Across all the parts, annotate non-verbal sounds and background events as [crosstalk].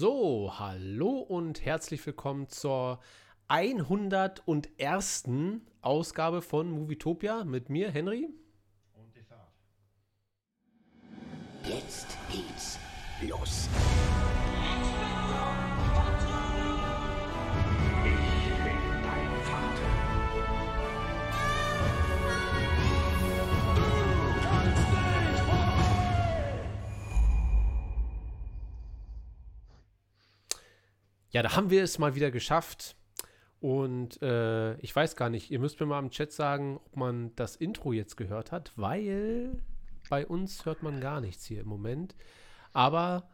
So, hallo und herzlich willkommen zur 101. Ausgabe von Movietopia mit mir, Henry. Und Desart. Jetzt geht's los. Ja, da haben wir es mal wieder geschafft. Und äh, ich weiß gar nicht, ihr müsst mir mal im Chat sagen, ob man das Intro jetzt gehört hat, weil bei uns hört man gar nichts hier im Moment. Aber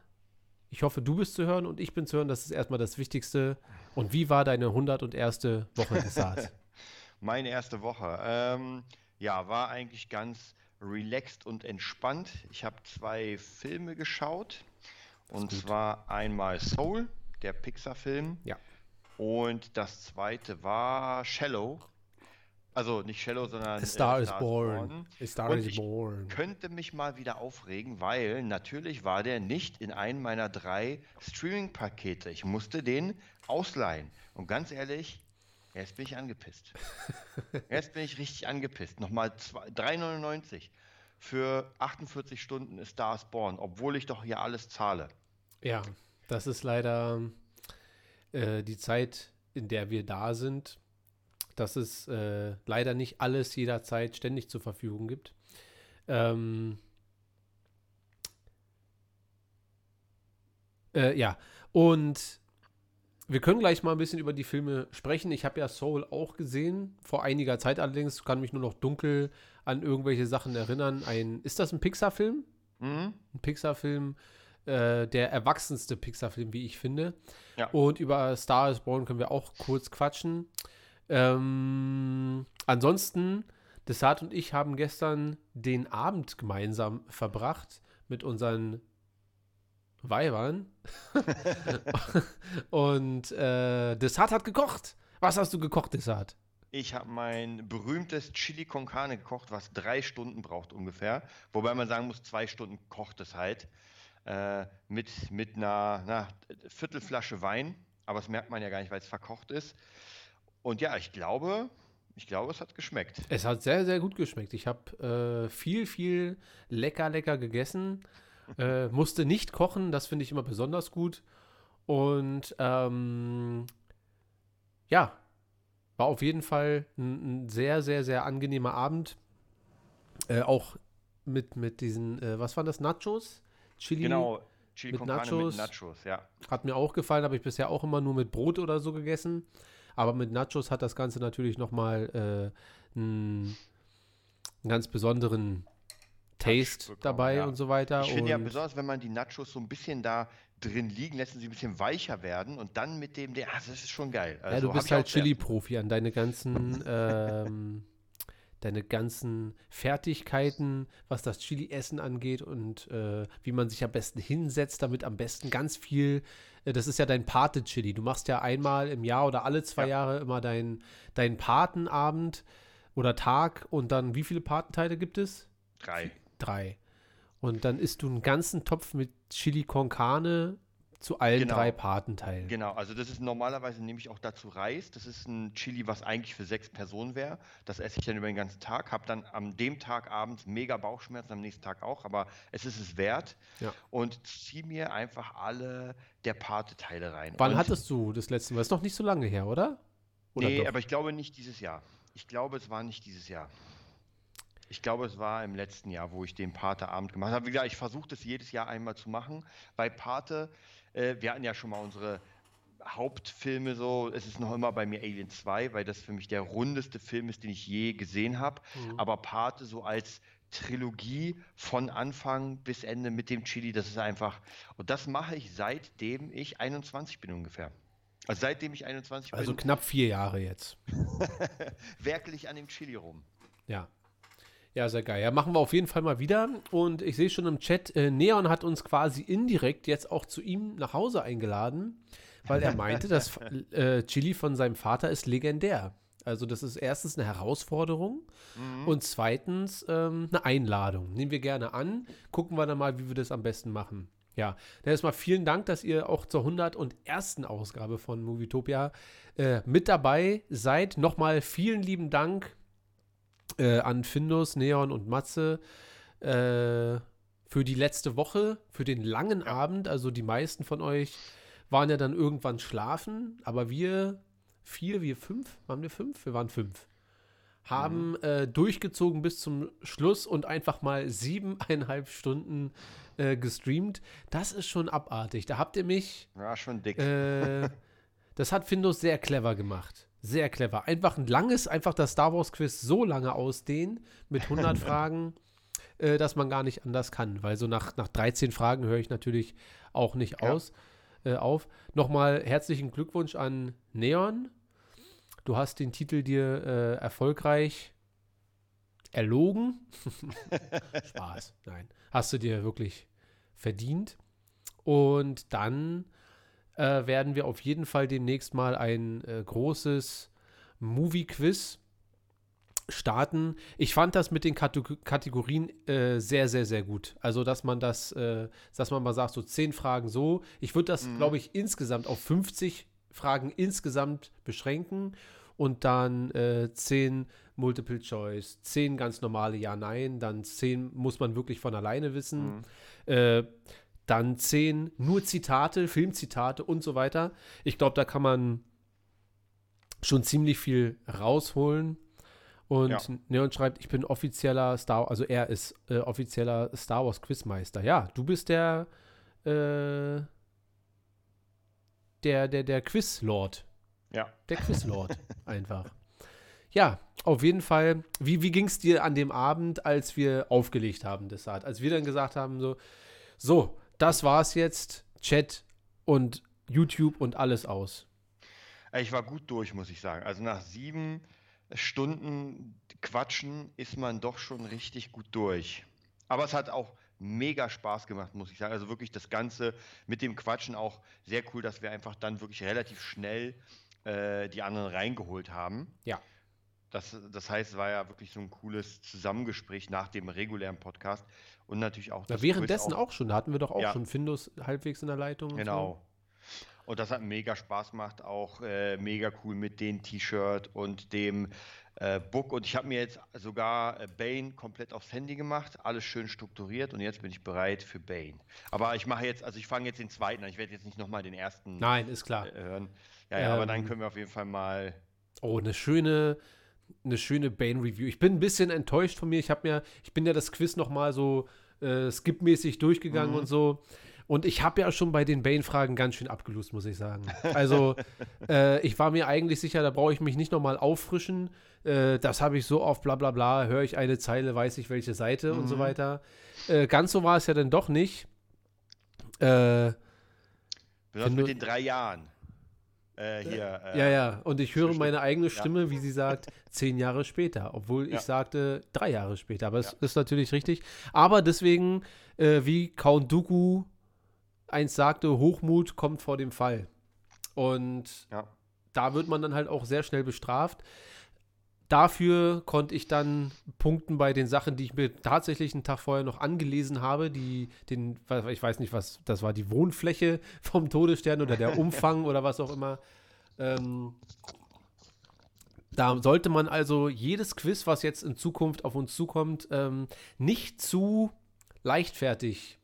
ich hoffe, du bist zu hören und ich bin zu hören. Das ist erstmal das Wichtigste. Und wie war deine 101. Woche des Saat? [laughs] Meine erste Woche. Ähm, ja, war eigentlich ganz relaxed und entspannt. Ich habe zwei Filme geschaut. Und gut. zwar einmal Soul, der Pixar-Film. Ja. Und das zweite war Shallow. Also nicht Shallow, sondern A Star äh, is Born. A Star Und is ich Born. könnte mich mal wieder aufregen, weil natürlich war der nicht in einem meiner drei Streaming-Pakete. Ich musste den ausleihen. Und ganz ehrlich, jetzt bin ich angepisst. [laughs] Jetzt bin ich richtig angepisst. Nochmal zwei- 3,99 für 48 Stunden A Star is Born, obwohl ich doch hier alles zahle. Ja, das ist leider äh, die Zeit, in der wir da sind, dass es äh, leider nicht alles jederzeit ständig zur Verfügung gibt. Ähm, äh, ja, und wir können gleich mal ein bisschen über die Filme sprechen. Ich habe ja Soul auch gesehen, vor einiger Zeit allerdings, kann mich nur noch dunkel an irgendwelche Sachen erinnern. Ein, ist das ein Pixar-Film? Mhm. ein Pixar-Film, äh, der erwachsenste Pixar-Film, wie ich finde. Ja. Und über Star is Born können wir auch kurz quatschen. Ähm, ansonsten, Desart und ich haben gestern den Abend gemeinsam verbracht mit unseren Weibern. [laughs] und äh, Desart hat gekocht. Was hast du gekocht, Desart? Ich habe mein berühmtes Chili con Carne gekocht, was drei Stunden braucht ungefähr. Wobei man sagen muss, zwei Stunden kocht es halt. Äh, mit, mit einer na, Viertelflasche Wein. Aber das merkt man ja gar nicht, weil es verkocht ist. Und ja, ich glaube, ich glaube, es hat geschmeckt. Es hat sehr, sehr gut geschmeckt. Ich habe äh, viel, viel lecker, lecker gegessen. Äh, musste nicht kochen, das finde ich immer besonders gut. Und ähm, ja, war auf jeden Fall ein, ein sehr, sehr, sehr angenehmer Abend. Äh, auch mit, mit diesen, äh, was waren das, Nachos? Chili Genau, Chili mit Nachos. mit Nachos, ja. hat mir auch gefallen, habe ich bisher auch immer nur mit Brot oder so gegessen. Aber mit Nachos hat das Ganze natürlich nochmal äh, einen, einen ganz besonderen Taste bekommen, dabei ja. und so weiter. Ich finde ja besonders, wenn man die Nachos so ein bisschen da drin liegen lässt und sie ein bisschen weicher werden und dann mit dem, ah, das ist schon geil. ja, Also, du hab bist halt Chili-Profi an deine ganzen, [laughs] ähm, deine ganzen Fertigkeiten, was das Chili-Essen angeht und äh, wie man sich am besten hinsetzt, damit am besten ganz viel, äh, das ist ja dein Pate-Chili. Du machst ja einmal im Jahr oder alle zwei Ja. Jahre immer deinen dein Patenabend oder Tag und dann wie viele Patenteile gibt es? Drei. Drei. Und dann isst du einen ganzen Topf mit Chili con Carne zu allen Genau. drei Patenteilen. Genau, also das ist normalerweise nehme ich auch dazu Reis. Das ist ein Chili, was eigentlich für sechs Personen wäre. Das esse ich dann über den ganzen Tag, habe dann am dem Tag abends mega Bauchschmerzen, am nächsten Tag auch, aber es ist es wert. Ja. Und ziehe mir einfach alle der Pate-Teile rein. Wann Und- hattest du das letzte Mal? Ist noch nicht so lange her, oder? Oder nee, doch? aber ich glaube nicht dieses Jahr. Ich glaube, es war nicht dieses Jahr. Ich glaube, es war im letzten Jahr, wo ich den Pate-Abend gemacht habe. Wie gesagt, ich versuche das jedes Jahr einmal zu machen. Bei Pate, äh, wir hatten ja schon mal unsere Hauptfilme so. Es ist noch immer bei mir Alien 2, weil das für mich der rundeste Film ist, den ich je gesehen habe. Mhm. Aber Pate so als Trilogie von Anfang bis Ende mit dem Chili, das ist einfach. Und das mache ich seitdem ich 21 bin ungefähr. Also seitdem ich 21 bin. Also knapp vier Jahre jetzt. [laughs] werkele ich an dem Chili rum. Ja. Ja, sehr geil. Ja, machen wir auf jeden Fall mal wieder. Und ich sehe schon im Chat, äh, Neon hat uns quasi indirekt jetzt auch zu ihm nach Hause eingeladen, weil er meinte, das [laughs] äh, Chili von seinem Vater ist legendär. Also das ist erstens eine Herausforderung und zweitens ähm, eine Einladung. Nehmen wir gerne an, gucken wir dann mal, wie wir das am besten machen. Ja, dann erstmal vielen Dank, dass ihr auch zur 101. Ausgabe von Movietopia äh, mit dabei seid. Nochmal vielen lieben Dank äh, an Findus, Neon und Matze äh, für die letzte Woche, für den langen Abend. Also die meisten von euch waren ja dann irgendwann schlafen, aber wir vier, wir fünf, waren wir fünf? Wir waren fünf. Haben äh, durchgezogen bis zum Schluss und einfach mal siebeneinhalb Stunden äh, gestreamt. Das ist schon abartig. Da habt ihr mich. War schon dick. Äh, [laughs] das hat Findus sehr clever gemacht. Sehr clever. Einfach ein langes, einfach das Star Wars Quiz so lange ausdehnen mit 100 [laughs] Fragen, äh, dass man gar nicht anders kann. Weil so nach, nach 13 Fragen höre ich natürlich auch nicht Ja. aus, äh, auf. Nochmal herzlichen Glückwunsch an Neon. Du hast den Titel dir äh, erfolgreich erlogen. [laughs] Spaß, nein. Hast du dir wirklich verdient. Und dann äh, werden wir auf jeden Fall demnächst mal ein äh, großes Movie-Quiz starten. Ich fand das mit den Kategor Kategorien äh, sehr, sehr, sehr gut. Also, dass man das, äh, dass man mal sagt, so zehn Fragen so. Ich würde das, glaube ich, insgesamt auf 50 Fragen insgesamt beschränken und dann äh, 10 Multiple Choice, 10 ganz normale Ja-Nein, dann 10 muss man wirklich von alleine wissen, äh, dann 10 nur Zitate, Filmzitate und so weiter. Ich glaube, da kann man schon ziemlich viel rausholen. Und Ja. Neon schreibt, ich bin offizieller Star, also er ist äh, offizieller Star Wars Quizmeister. Ja, du bist der äh, der der der Quizlord, Ja. der Quizlord [laughs] einfach. Ja, auf jeden Fall. Wie, wie ging es dir an dem Abend, als wir aufgelegt haben, Desart? Als wir dann gesagt haben, so, so, das war's jetzt, Chat und YouTube und alles aus. Ich war gut durch, muss ich sagen. Also nach sieben Stunden Quatschen ist man doch schon richtig gut durch. Aber es hat auch mega Spaß gemacht, muss ich sagen. Also wirklich das Ganze mit dem Quatschen auch sehr cool, dass wir einfach dann wirklich relativ schnell äh, die anderen reingeholt haben. Ja. Das, das heißt, es war ja wirklich so ein cooles Zusammengespräch nach dem regulären Podcast und natürlich auch das währenddessen Quiz auch, schon, da hatten wir doch auch Ja. schon Findus halbwegs in der Leitung. Genau. Und das hat mega Spaß gemacht, auch äh, mega cool mit dem T-Shirt und dem äh, Book. Und ich habe mir jetzt sogar äh, Bane komplett aufs Handy gemacht, alles schön strukturiert und jetzt bin ich bereit für Bane. Aber ich mache jetzt, also ich fange jetzt den zweiten an. Ich werde jetzt nicht nochmal den ersten So. Nein, ist klar. äh, hören. Ja, ja, aber dann Ähm, können wir auf jeden Fall mal. Oh, eine schöne, eine schöne Bane-Review. Ich bin ein bisschen enttäuscht von mir. Ich habe mir, ich bin ja das Quiz noch mal so äh, skipmäßig durchgegangen Mhm. und so. Und ich habe ja schon bei den Bane-Fragen ganz schön abgelust, muss ich sagen. Also, [laughs] äh, ich war mir eigentlich sicher, da brauche ich mich nicht noch mal auffrischen. Äh, das habe ich so oft, bla bla bla, höre ich eine Zeile, weiß ich welche Seite und so Mhm. weiter. Äh, ganz so war es ja dann doch nicht. Äh, Besonders mit den drei Jahren. Äh, hier. Äh, Ja, ja. Und ich höre meine eigene ja. Stimme, wie sie sagt, zehn Jahre später, obwohl ich Ja. sagte drei Jahre später. Aber es Ja. ist natürlich richtig. Aber deswegen, äh, wie Count Dooku einst sagte, Hochmut kommt vor dem Fall. Und Ja. da wird man dann halt auch sehr schnell bestraft. Dafür konnte ich dann punkten bei den Sachen, die ich mir tatsächlich einen Tag vorher noch angelesen habe. Die, den, ich weiß nicht, was das war, die Wohnfläche [laughs] vom Todesstern oder der Umfang oder was auch immer. Ähm, da sollte man also jedes Quiz, was jetzt in Zukunft auf uns zukommt, ähm, nicht zu leichtfertig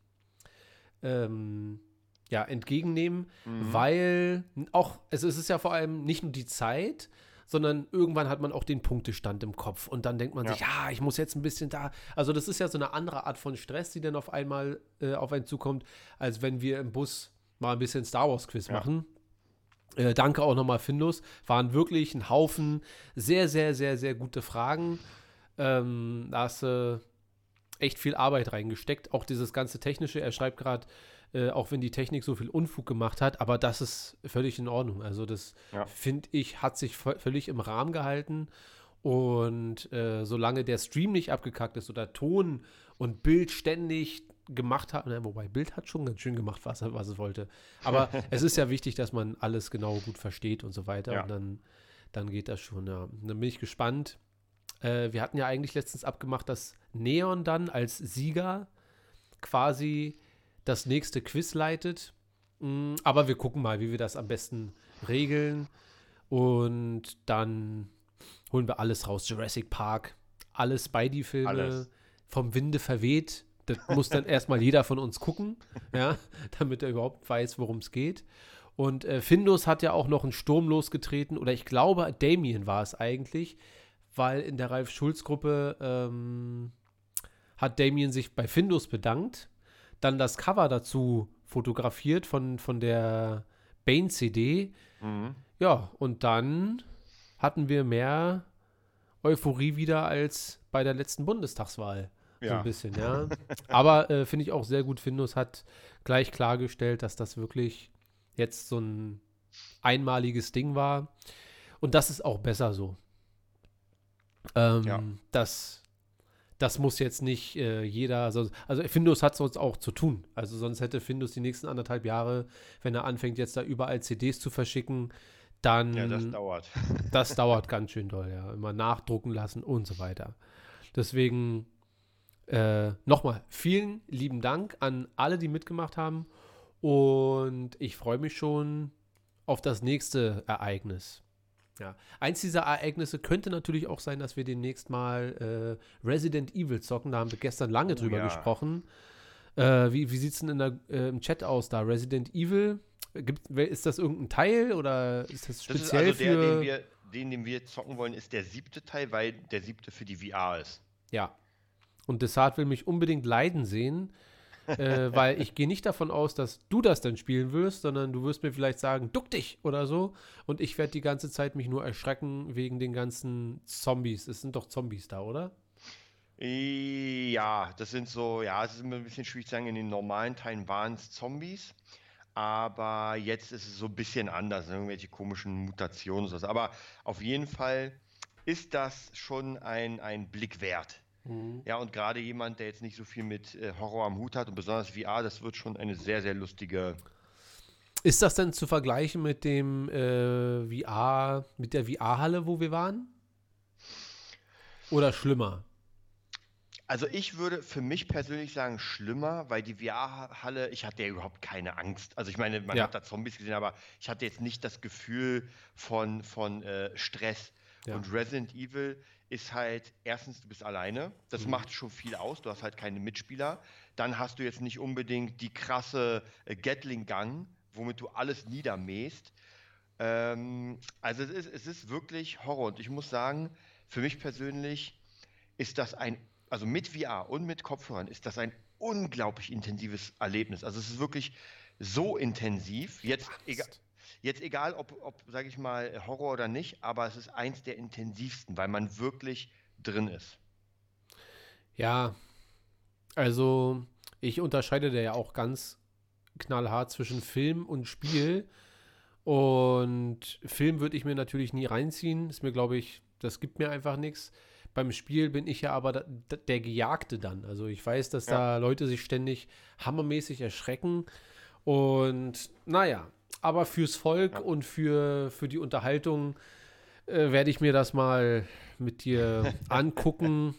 ähm, ja, entgegennehmen, Mhm. weil auch, also es ist ja vor allem nicht nur die Zeit, sondern irgendwann hat man auch den Punktestand im Kopf und dann denkt man Ja. sich, ja, ich muss jetzt ein bisschen da. Also das ist ja so eine andere Art von Stress, die dann auf einmal äh, auf einen zukommt, als wenn wir im Bus mal ein bisschen Star Wars Quiz Ja. machen. Äh, danke auch nochmal, Findus. Waren wirklich ein Haufen sehr, sehr, sehr, sehr gute Fragen. Ähm, da hast du echt viel Arbeit reingesteckt. Auch dieses ganze Technische. Er schreibt gerade, äh, auch wenn die Technik so viel Unfug gemacht hat, aber das ist völlig in Ordnung. Also, das Ja. finde ich, hat sich völlig im Rahmen gehalten. Und äh, solange der Stream nicht abgekackt ist oder Ton und Bild ständig gemacht hat, na, wobei Bild hat schon ganz schön gemacht, was, er- was es wollte. Aber [laughs] es ist ja wichtig, dass man alles genau gut versteht und so weiter. Ja. Und dann, dann geht das schon. Ja. Und dann bin ich gespannt. Äh, wir hatten ja eigentlich letztens abgemacht, dass Neon dann als Sieger quasi das nächste Quiz leitet. Mm, Aber wir gucken mal, wie wir das am besten regeln. Und dann holen wir alles raus. Jurassic Park, alle Spidey-Filme, vom Winde verweht. Das muss dann [laughs] erstmal jeder von uns gucken, ja, damit er überhaupt weiß, worum es geht. Und äh, Findus hat ja auch noch einen Sturm losgetreten, oder ich glaube, Damien war es eigentlich, weil in der Ralf Schulz-Gruppe ähm, hat Damien sich bei Findus bedankt, dann das Cover dazu fotografiert von, von der Bane-CD. Mhm. Ja, und dann hatten wir mehr Euphorie wieder als bei der letzten Bundestagswahl. So Ja. ein bisschen, ja. [laughs] Aber äh, finde ich auch sehr gut. Findus hat gleich klargestellt, dass das wirklich jetzt so ein einmaliges Ding war. Und das ist auch besser so. Ähm, Ja. das, das muss jetzt nicht äh, jeder, sonst, also Findus hat sonst auch zu tun. Also sonst hätte Findus die nächsten anderthalb Jahre, wenn er anfängt jetzt da überall CDs zu verschicken, dann Ja, das dauert. [laughs] das dauert ganz schön doll, ja. Immer nachdrucken lassen und so weiter. Deswegen äh, nochmal vielen lieben Dank an alle, die mitgemacht haben. Und ich freue mich schon auf das nächste Ereignis. Ja. Eins dieser Ereignisse könnte natürlich auch sein, dass wir demnächst mal äh, Resident Evil zocken. Da haben wir gestern lange Oh drüber ja. gesprochen. Äh, wie wie sieht es denn in der, äh, im Chat aus da? Resident Evil? Gibt, ist das irgendein Teil oder ist das Das speziell ist also der, den wir, den, den wir zocken wollen, ist der siebte Teil, weil der siebte für die VR ist. Ja. Und Desart will mich unbedingt leiden sehen, äh, weil ich gehe nicht davon aus, dass du das dann spielen wirst, sondern du wirst mir vielleicht sagen, duck dich oder so. Und ich werde die ganze Zeit mich nur erschrecken wegen den ganzen Zombies. Es sind doch Zombies da, oder? Ja, das sind so, ja, es ist immer ein bisschen schwierig zu sagen, in den normalen Teilen waren es Zombies, aber jetzt ist es so ein bisschen anders, ne, irgendwelche komischen Mutationen. und sowas. Aber auf jeden Fall ist das schon ein, ein Blick wert. Ja, und gerade jemand, der jetzt nicht so viel mit äh, Horror am Hut hat und besonders VR, das wird schon eine sehr, sehr lustige. Ist das denn zu vergleichen mit dem äh, VR, mit der VR-Halle, wo wir waren? Oder schlimmer? Also ich würde für mich persönlich sagen, schlimmer, weil die VR-Halle, ich hatte ja überhaupt keine Angst. Also ich meine, man Ja. hat da Zombies gesehen, aber ich hatte jetzt nicht das Gefühl von, von äh, Stress. Ja. Und Resident Evil ist halt, erstens, du bist alleine, das Mhm. macht schon viel aus, du hast halt keine Mitspieler. Dann hast du jetzt nicht unbedingt die krasse äh, Gatling-Gun, womit du alles niedermähst. Ähm, also es ist, es ist wirklich Horror. Und ich muss sagen, für mich persönlich ist das ein, also mit VR und mit Kopfhörern ist das ein unglaublich intensives Erlebnis. Also es ist wirklich so intensiv. Jetzt, egal, jetzt egal, ob, ob sage ich mal, Horror oder nicht, aber es ist eins der intensivsten, weil man wirklich drin ist. Ja, also ich unterscheide da ja auch ganz knallhart zwischen Film und Spiel. Und Film würde ich mir natürlich nie reinziehen. Ist mir, glaube ich, das gibt mir einfach nichts. Beim Spiel bin ich ja aber da, da, der Gejagte dann. Also ich weiß, dass da Leute sich ständig hammermäßig erschrecken. Und naja, aber fürs Volk Ja. und für, für die Unterhaltung äh, werde ich mir das mal mit dir [laughs] angucken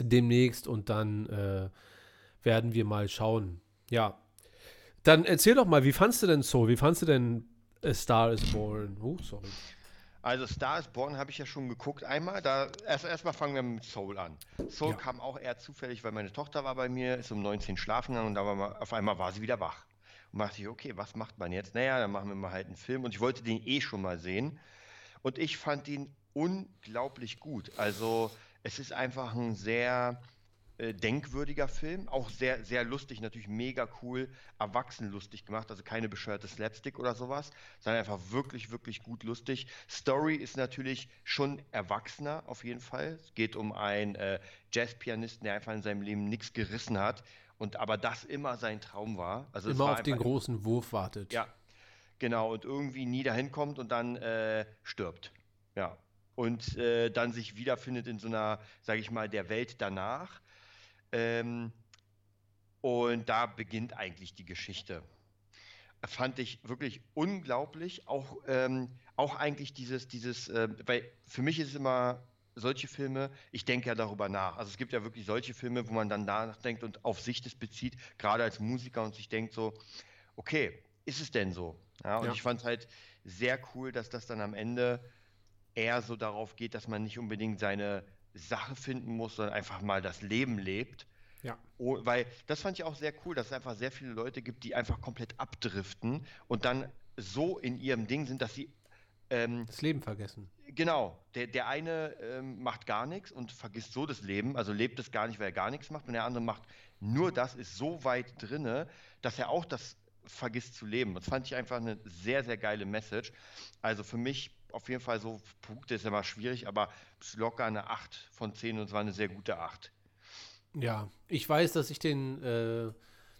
demnächst und dann äh, werden wir mal schauen. Ja. Dann erzähl doch mal, wie fandst du denn so? Wie fandst du denn A Star is Born? Oh, sorry. Also Star is Born habe ich ja schon geguckt einmal. Da erst erstmal fangen wir mit Soul an. Soul Ja. kam auch eher zufällig, weil meine Tochter war bei mir, ist um 19 schlafen gegangen und da war mal, auf einmal war sie wieder wach. Und dachte ich, okay, was macht man jetzt? Naja, dann machen wir mal halt einen Film und ich wollte den eh schon mal sehen. Und ich fand ihn unglaublich gut. Also es ist einfach ein sehr äh, denkwürdiger Film, auch sehr, sehr lustig, natürlich mega cool, erwachsenlustig gemacht, also keine bescheuerte Slapstick oder sowas, sondern einfach wirklich, wirklich gut lustig. Story ist natürlich schon erwachsener auf jeden Fall. Es geht um einen äh, Jazzpianisten, der einfach in seinem Leben nichts gerissen hat und aber das immer sein Traum war. Also Immer war auf den großen Wurf wartet. ja, genau. Und irgendwie nie dahin kommt und dann äh, stirbt. Ja. Und äh, dann sich wiederfindet in so einer, sage ich mal, der Welt danach. Ähm, und da beginnt eigentlich die Geschichte. Fand ich wirklich unglaublich. Auch, ähm, auch eigentlich dieses, dieses, äh, weil für mich ist es immer solche Filme, ich denke ja darüber nach. Also es gibt ja wirklich solche Filme, wo man dann nachdenkt und auf sich das bezieht, gerade als Musiker und sich denkt so, okay, ist es denn so? Ja, und Ja. ich fand es halt sehr cool, dass das dann am Ende eher so darauf geht, dass man nicht unbedingt seine Sache finden muss, sondern einfach mal das Leben lebt. Ja. Oh, weil das fand ich auch sehr cool, dass es einfach sehr viele Leute gibt, die einfach komplett abdriften und dann so in ihrem Ding sind, dass sie ähm, Das Leben vergessen. Genau, der, der eine ähm, macht gar nichts und vergisst so das Leben, also lebt es gar nicht, weil er gar nichts macht, und der andere macht nur das, ist so weit drinne, dass er auch das vergisst zu leben. Das fand ich einfach eine sehr, sehr geile Message. Also für mich auf jeden Fall so, Punkte ist immer schwierig, aber es ist locker eine 8 von 10 und es war eine sehr gute 8. Ja, ich weiß, dass ich den, äh,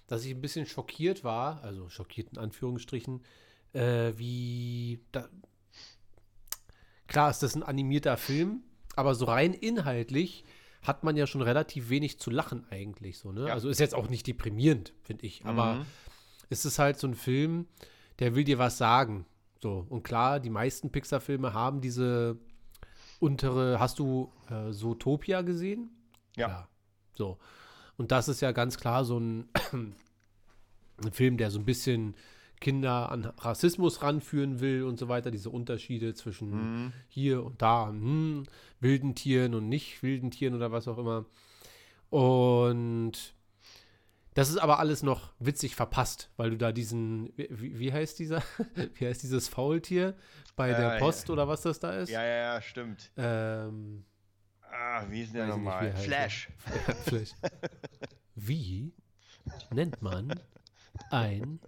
dass ich ein bisschen schockiert war, also schockiert in Anführungsstrichen, äh, wie da, klar ist das ein animierter Film, aber so rein inhaltlich hat man ja schon relativ wenig zu lachen eigentlich so, ne? Ja. Also ist jetzt auch nicht deprimierend, finde ich, aber Mhm. es ist halt so ein Film, der will dir was sagen. So, und klar, die meisten Pixar-Filme haben diese untere, hast du äh, Zootopia gesehen? Ja. So. Und das ist ja ganz klar so ein, [clears throat] ein Film, der so ein bisschen Kinder an Rassismus ranführen will und so weiter, diese Unterschiede zwischen Mhm. hier und da, hm, wilden Tieren und nicht wilden Tieren oder was auch immer. Und das ist aber alles noch witzig verpasst, weil du da diesen, wie, wie heißt dieser, [laughs] wie heißt dieses Faultier bei der Äh, Post oder was das da ist? Ja, ja, ja, stimmt. Ähm, Ah, wie ist denn der nochmal? Flash. [laughs] Flash. Wie [laughs] nennt man ein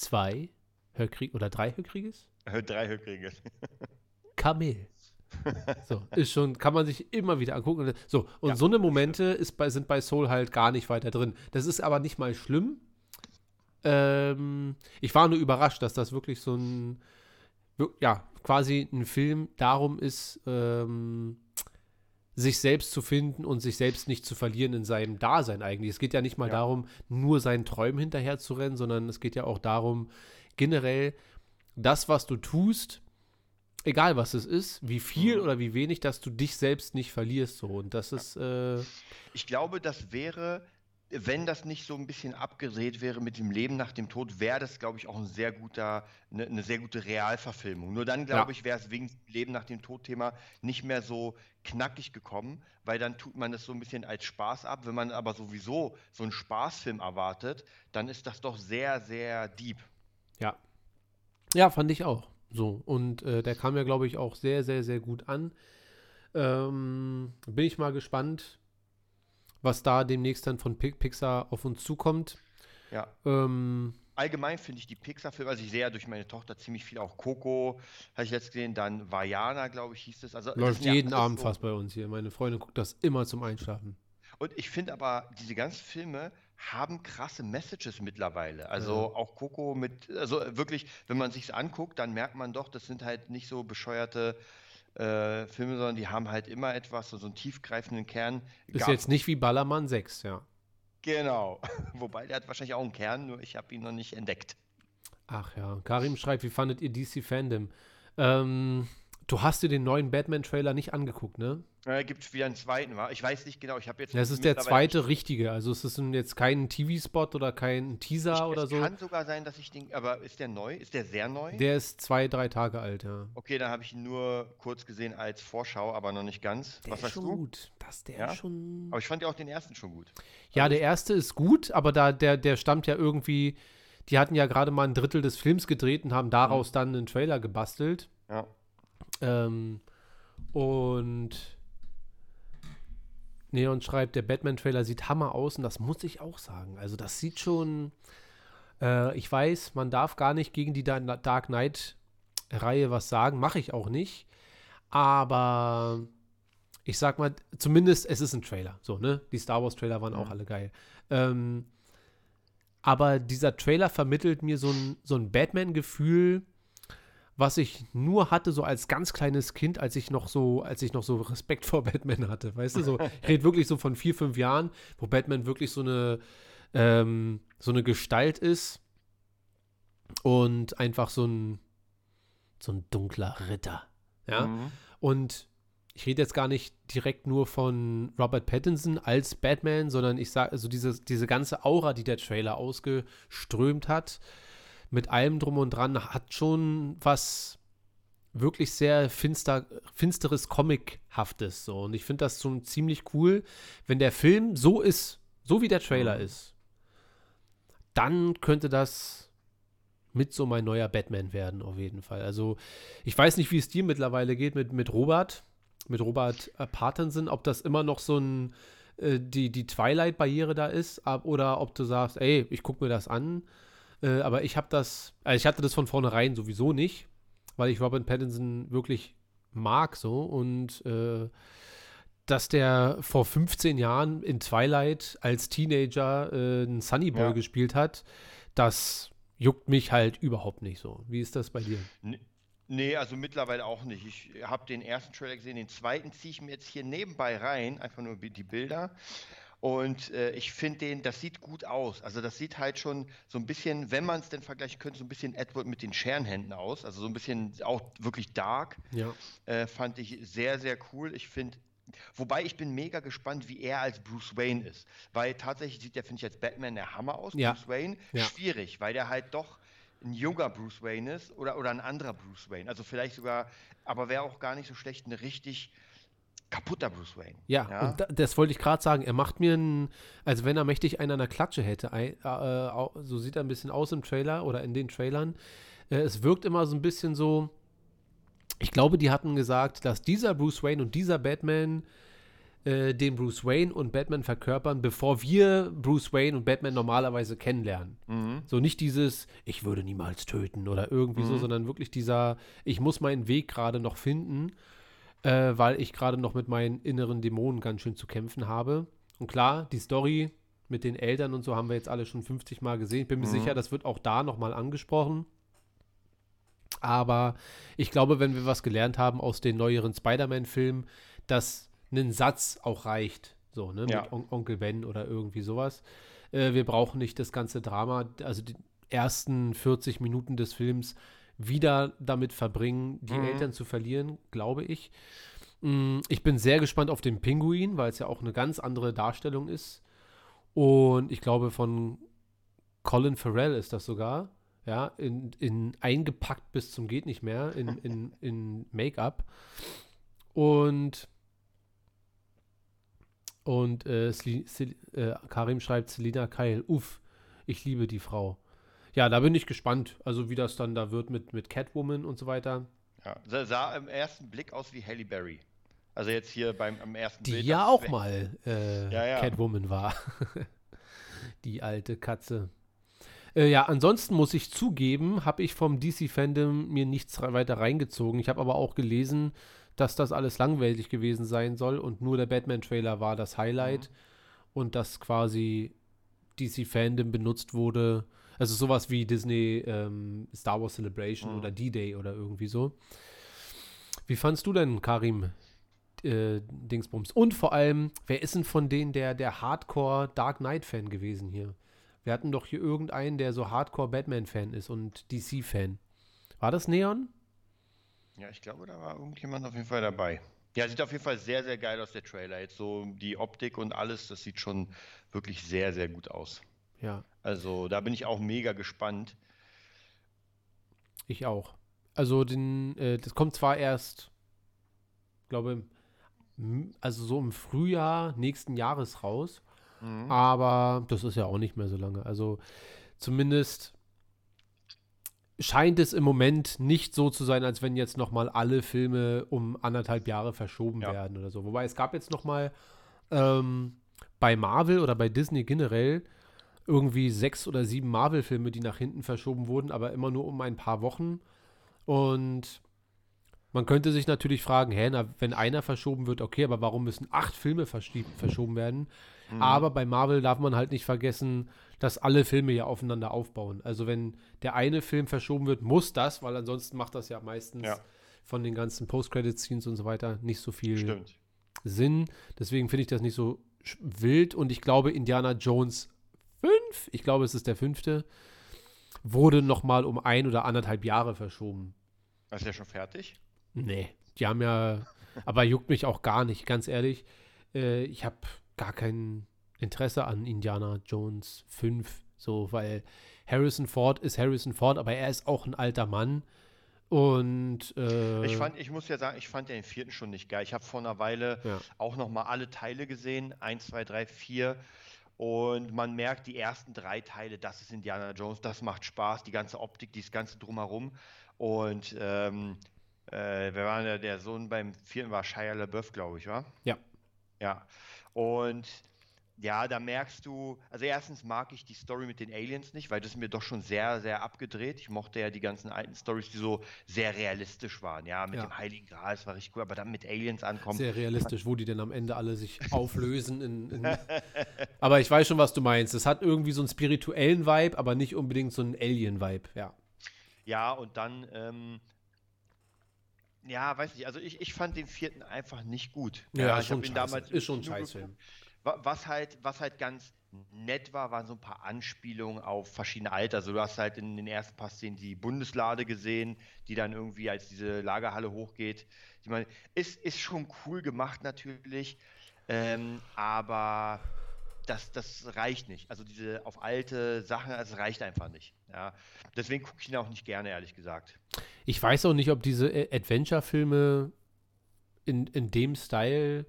zwei Höckrig oder drei Höckriges? Drei Höckrige. [laughs] Kamel. So, ist schon, kann man sich immer wieder angucken. So, und Ja, so eine Momente ist bei, sind bei Soul halt gar nicht weiter drin. Das ist aber nicht mal schlimm. Ähm, ich war nur überrascht, dass das wirklich so ein, ja, quasi ein Film darum ist, ähm, sich selbst zu finden und sich selbst nicht zu verlieren in seinem Dasein eigentlich. Es geht ja nicht mal Ja. darum, nur seinen Träumen hinterher zu rennen, sondern es geht ja auch darum, generell das, was du tust, egal was es ist, wie viel Mhm. oder wie wenig, dass du dich selbst nicht verlierst. So. Und das ist, äh, Ich glaube, das wäre, wenn das nicht so ein bisschen abgedreht wäre mit dem Leben nach dem Tod, wäre das, glaube ich, auch ein sehr guter, eine, eine sehr gute Realverfilmung. Nur dann, glaube Ja. ich, wäre es wegen dem Leben nach dem Tod-Thema nicht mehr so knackig gekommen, weil dann tut man das so ein bisschen als Spaß ab. Wenn man aber sowieso so einen Spaßfilm erwartet, dann ist das doch sehr, sehr deep. ja. Ja, fand ich auch. So. Und äh, der kam ja, glaube ich, auch sehr, sehr, sehr gut an. Ähm, bin ich mal gespannt, was da demnächst dann von Pi- Pixar auf uns zukommt. Ja. Ähm, Allgemein finde ich die Pixar-Filme, also ich sehe ja durch meine Tochter ziemlich viel, auch Coco, habe ich jetzt gesehen, dann Vajana, glaube ich, hieß es. Also, läuft ja jeden alles Abend so- fast bei uns hier. Meine Freundin guckt das immer zum Einschlafen. Und ich finde aber, diese ganzen Filme haben krasse Messages mittlerweile. Also Ja. auch Coco mit, also wirklich, wenn man sich's anguckt, dann merkt man doch, das sind halt nicht so bescheuerte äh, Filme, sondern die haben halt immer etwas, so, so einen tiefgreifenden Kern. Ist jetzt nicht wie Ballermann 6, ja. Genau. [laughs] Wobei, der hat wahrscheinlich auch einen Kern, nur ich habe ihn noch nicht entdeckt. Ach ja, Karim schreibt, wie fandet ihr DC Fandom? Ähm, du hast dir den neuen Batman-Trailer nicht angeguckt, ne? Äh, gibt wieder einen zweiten, wa? Ich weiß nicht genau, ich habe jetzt Das ist der zweite richtige. Also es ist jetzt kein TV-Spot oder kein Teaser Ich, oder es so. kann sogar sein, dass ich den, aber ist der neu? Ist der sehr neu? Der ist zwei, drei Tage alt, ja. Okay, dann habe ich ihn nur kurz gesehen als Vorschau, aber noch nicht ganz. Der Was ist sagst schon du? gut. Das der Ja? schon. Aber ich fand ja auch den ersten schon gut. Ja, der erste ist gut, aber da der der stammt ja irgendwie. Die hatten ja gerade mal ein Drittel des Films gedreht und haben daraus dann einen Trailer gebastelt. Ja. Ähm, und Neon schreibt, der Batman-Trailer sieht Hammer aus und das muss ich auch sagen. Also das sieht schon, äh, ich weiß, man darf gar nicht gegen die Da- Dark Knight-Reihe was sagen, mache ich auch nicht. Aber ich sag mal, zumindest es ist ein Trailer. So, ne? Die Star Wars-Trailer waren auch Mhm. alle geil. Ähm, aber dieser Trailer vermittelt mir so ein, so ein Batman-Gefühl, was ich nur hatte, so als ganz kleines Kind, als ich noch so, als ich noch so Respekt [laughs] vor Batman hatte. Weißt du, so, ich rede wirklich so von vier, fünf Jahren, wo Batman wirklich so eine, ähm, so eine Gestalt ist und einfach so ein, so ein dunkler Ritter. Ja. Mhm. Und ich rede jetzt gar nicht direkt nur von Robert Pattinson als Batman, sondern ich sage, also diese, diese ganze Aura, die der Trailer ausgeströmt hat, mit allem drum und dran, hat schon was wirklich sehr finster, finsteres Comichaftes so. Und ich finde das schon ziemlich cool, wenn der Film so ist, so wie der Trailer mhm. ist. Dann könnte das mit so mein neuer Batman werden, auf jeden Fall. Also, ich weiß nicht, wie es dir mittlerweile geht mit, mit Robert, mit Robert äh, Pattinson, ob das immer noch so ein, äh, die, die Twilight-Barriere da ist, ab, oder ob du sagst, ey, ich gucke mir das an. Äh, aber ich habe das, also ich hatte das von vornherein sowieso nicht, weil ich Robert Pattinson wirklich mag so und äh, dass der vor 15 Jahren in Twilight als Teenager äh, einen Sunnyboy ja. gespielt hat, das juckt mich halt überhaupt nicht so. Wie ist das bei dir? Nee, also mittlerweile auch nicht. Ich habe den ersten Trailer gesehen, den zweiten ziehe ich mir jetzt hier nebenbei rein, einfach nur die Bilder. Und äh, ich finde den, das sieht gut aus. Also das sieht halt schon so ein bisschen, wenn man es denn vergleichen könnte, so ein bisschen Edward mit den Scherenhänden aus. Also so ein bisschen auch wirklich dark. Ja. Äh, fand ich sehr, sehr cool. Ich finde Wobei ich bin mega gespannt, wie er als Bruce Wayne ist. Weil tatsächlich sieht der, finde ich, als Batman der Hammer aus. Ja. Bruce Wayne, ja. schwierig, weil der halt doch ein junger Bruce Wayne ist oder, oder ein anderer Bruce Wayne. Also vielleicht sogar, aber wäre auch gar nicht so schlecht, ein richtig kaputter Bruce Wayne. Ja, ja? und da, das wollte ich gerade sagen. Er macht mir einen, als wenn er mächtig einen an der Klatsche hätte. Ein, äh, so sieht er ein bisschen aus im Trailer oder in den Trailern. Äh, es wirkt immer so ein bisschen so, ich glaube, die hatten gesagt, dass dieser Bruce Wayne und dieser Batman äh, den Bruce Wayne und Batman verkörpern, bevor wir Bruce Wayne und Batman normalerweise kennenlernen. Mhm. So nicht dieses, ich würde niemals töten oder irgendwie mhm. so, sondern wirklich dieser, ich muss meinen Weg gerade noch finden, äh, weil ich gerade noch mit meinen inneren Dämonen ganz schön zu kämpfen habe. Und klar, die Story mit den Eltern und so haben wir jetzt alle schon 50 Mal gesehen. Ich bin mir mhm. sicher, das wird auch da nochmal angesprochen. Aber ich glaube, wenn wir was gelernt haben aus den neueren Spider-Man-Filmen, dass ein Satz auch reicht. So, ne? Ja. Mit On Onkel Ben oder irgendwie sowas. Äh, wir brauchen nicht das ganze Drama, also die ersten 40 Minuten des Films wieder damit verbringen, die mhm. Eltern zu verlieren, glaube ich. Mm, ich bin sehr gespannt auf den Pinguin, weil es ja auch eine ganz andere Darstellung ist. Und ich glaube, von Colin Farrell ist das sogar ja, in, in eingepackt bis zum geht nicht mehr in, [laughs] in, in Make-up. Und und äh, Sli, Sli, äh, Karim schreibt Selina Keil, uff, ich liebe die Frau. Ja, da bin ich gespannt, also wie das dann da wird mit, mit Catwoman und so weiter. Ja, sah, im ersten Blick aus wie Halle Berry. Also jetzt hier beim am ersten Die Bild. ja auch mal äh, ja, ja. Catwoman war. [laughs] die alte Katze. Äh, ja, ansonsten muss ich zugeben, habe ich vom DC-Fandom mir nichts weiter reingezogen. Ich habe aber auch gelesen, dass das alles langweilig gewesen sein soll und nur der Batman-Trailer war das Highlight mhm. und dass quasi DC-Fandom benutzt wurde. Also sowas wie Disney ähm, Star Wars Celebration mhm. oder D-Day oder irgendwie so. Wie fandst du denn, Karim, äh, Dingsbums? Und vor allem, wer ist denn von denen der, der Hardcore Dark Knight-Fan gewesen hier? Wir hatten doch hier irgendeinen, der so Hardcore Batman-Fan ist und DC-Fan. War das Neon? Ja, ich glaube, da war irgendjemand auf jeden Fall dabei. Ja, sieht auf jeden Fall sehr, sehr geil aus, der Trailer. Jetzt so die Optik und alles, das sieht schon wirklich sehr, sehr gut aus. Ja. Also da bin ich auch mega gespannt. Ich auch. Also den, äh, das kommt zwar erst, glaube also so im Frühjahr nächsten Jahres raus. Mhm. Aber das ist ja auch nicht mehr so lange. Also zumindest scheint es im Moment nicht so zu sein, als wenn jetzt noch mal alle Filme um anderthalb Jahre verschoben ja. werden oder so. Wobei es gab jetzt noch mal ähm, bei Marvel oder bei Disney generell irgendwie sechs oder sieben Marvel-Filme, die nach hinten verschoben wurden, aber immer nur um ein paar Wochen. Und man könnte sich natürlich fragen, hä, na, wenn einer verschoben wird, okay, aber warum müssen acht Filme verschoben werden? Mhm. Aber bei Marvel darf man halt nicht vergessen, dass alle Filme ja aufeinander aufbauen. Also wenn der eine Film verschoben wird, muss das, weil ansonsten macht das ja meistens ja. von den ganzen Post-Credit-Scenes und so weiter nicht so viel Stimmt. Sinn. Deswegen finde ich das nicht so wild. Und ich glaube, Indiana Jones 5, ich glaube, es ist der fünfte, wurde noch mal um ein oder anderthalb Jahre verschoben. Ist der schon fertig? Nee, die haben ja Aber juckt mich auch gar nicht, ganz ehrlich. Äh, ich habe gar kein Interesse an Indiana Jones 5, so, weil Harrison Ford ist Harrison Ford, aber er ist auch ein alter Mann. Und äh, Ich fand, ich muss ja sagen, ich fand den vierten schon nicht geil. Ich habe vor einer Weile Ja. auch noch mal alle Teile gesehen, eins, zwei, drei, vier. Und man merkt, die ersten drei Teile, das ist Indiana Jones, das macht Spaß, die ganze Optik, dieses ganze Drumherum. Und ähm, äh, wer war der, der Sohn beim vierten war Shia LaBeouf, glaube ich, war? ja. Ja. Und ja, da merkst du, also erstens mag ich die Story mit den Aliens nicht, weil das ist mir doch schon sehr, sehr abgedreht. Ich mochte ja die ganzen alten Stories, die so sehr realistisch waren. Ja, mit Ja. dem Heiligen Gral, das war richtig cool, aber dann mit Aliens ankommen. Sehr realistisch, wo die denn am Ende alle sich [laughs] auflösen. In, in [laughs] aber ich weiß schon, was du meinst. Es hat irgendwie so einen spirituellen Vibe, aber nicht unbedingt so einen Alien-Vibe. Ja. Ja, und dann, ähm, ja, weiß nicht, also ich, ich fand den vierten einfach nicht gut. Ja, ich schon hab ihn scheiße. damals Ist schon ein Scheißfilm. geguckt. Wa- Was halt, was halt ganz nett war, waren so ein paar Anspielungen auf verschiedene Alter. Also du hast halt in den ersten paar Szenen die Bundeslade gesehen, die dann irgendwie als diese Lagerhalle hochgeht. Ich meine, ist, ist schon cool gemacht natürlich, ähm, aber das, das reicht nicht. Also diese auf alte Sachen, das reicht einfach nicht. Ja. Deswegen gucke ich ihn auch nicht gerne, ehrlich gesagt. Ich weiß auch nicht, ob diese äh, Adventure-Filme in, in dem Style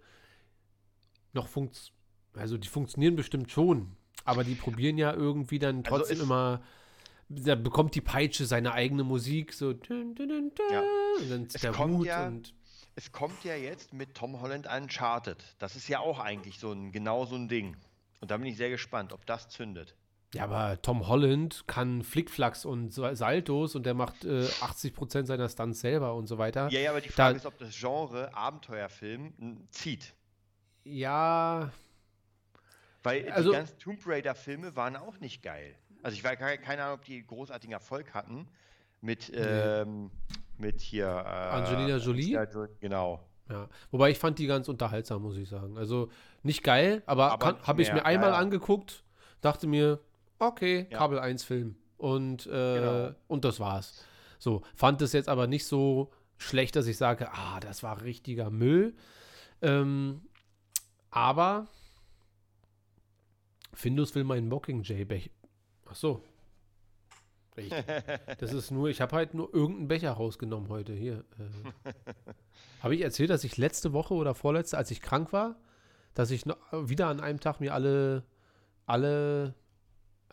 noch funktionieren. Also die funktionieren bestimmt schon, aber die probieren ja irgendwie dann Also trotzdem es- immer. Da bekommt die Peitsche seine eigene Musik, so. dün, dün, dün, Ja. Und dann ist Es der kommt Hut ja- und. Es kommt ja jetzt mit Tom Holland Uncharted. Das ist ja auch eigentlich so ein genau so ein Ding. Und da bin ich sehr gespannt, ob das zündet. Ja, aber Tom Holland kann Flickflacks und Sa- Saltos und der macht äh, 80% seiner Stunts selber und so weiter. Ja, ja, aber die Da- Frage ist, ob das Genre Abenteuerfilm m, zieht. Ja, Weil Also- die ganzen Tomb Raider-Filme waren auch nicht geil. Also ich weiß keine, Ahnung, ob die großartigen Erfolg hatten mit, ähm, mit hier. Äh, Angelina Jolie? Jo- Genau. Ja, wobei ich fand die ganz unterhaltsam, muss ich sagen. Also nicht geil, aber, Aber habe ich mir einmal ja. angeguckt, dachte mir, okay, Ja. Kabel 1 Film. Und, äh, Genau. und das war's. So, fand es jetzt aber nicht so schlecht, dass ich sage, ah, das war richtiger Müll. Ähm, aber Findus will meinen Mockingjay-Becher. Ach so. Ich, das ist nur, ich habe halt nur irgendeinen Becher rausgenommen heute hier. Äh, habe ich erzählt, dass ich letzte Woche oder vorletzte, als ich krank war, dass ich noch wieder an einem Tag mir alle, alle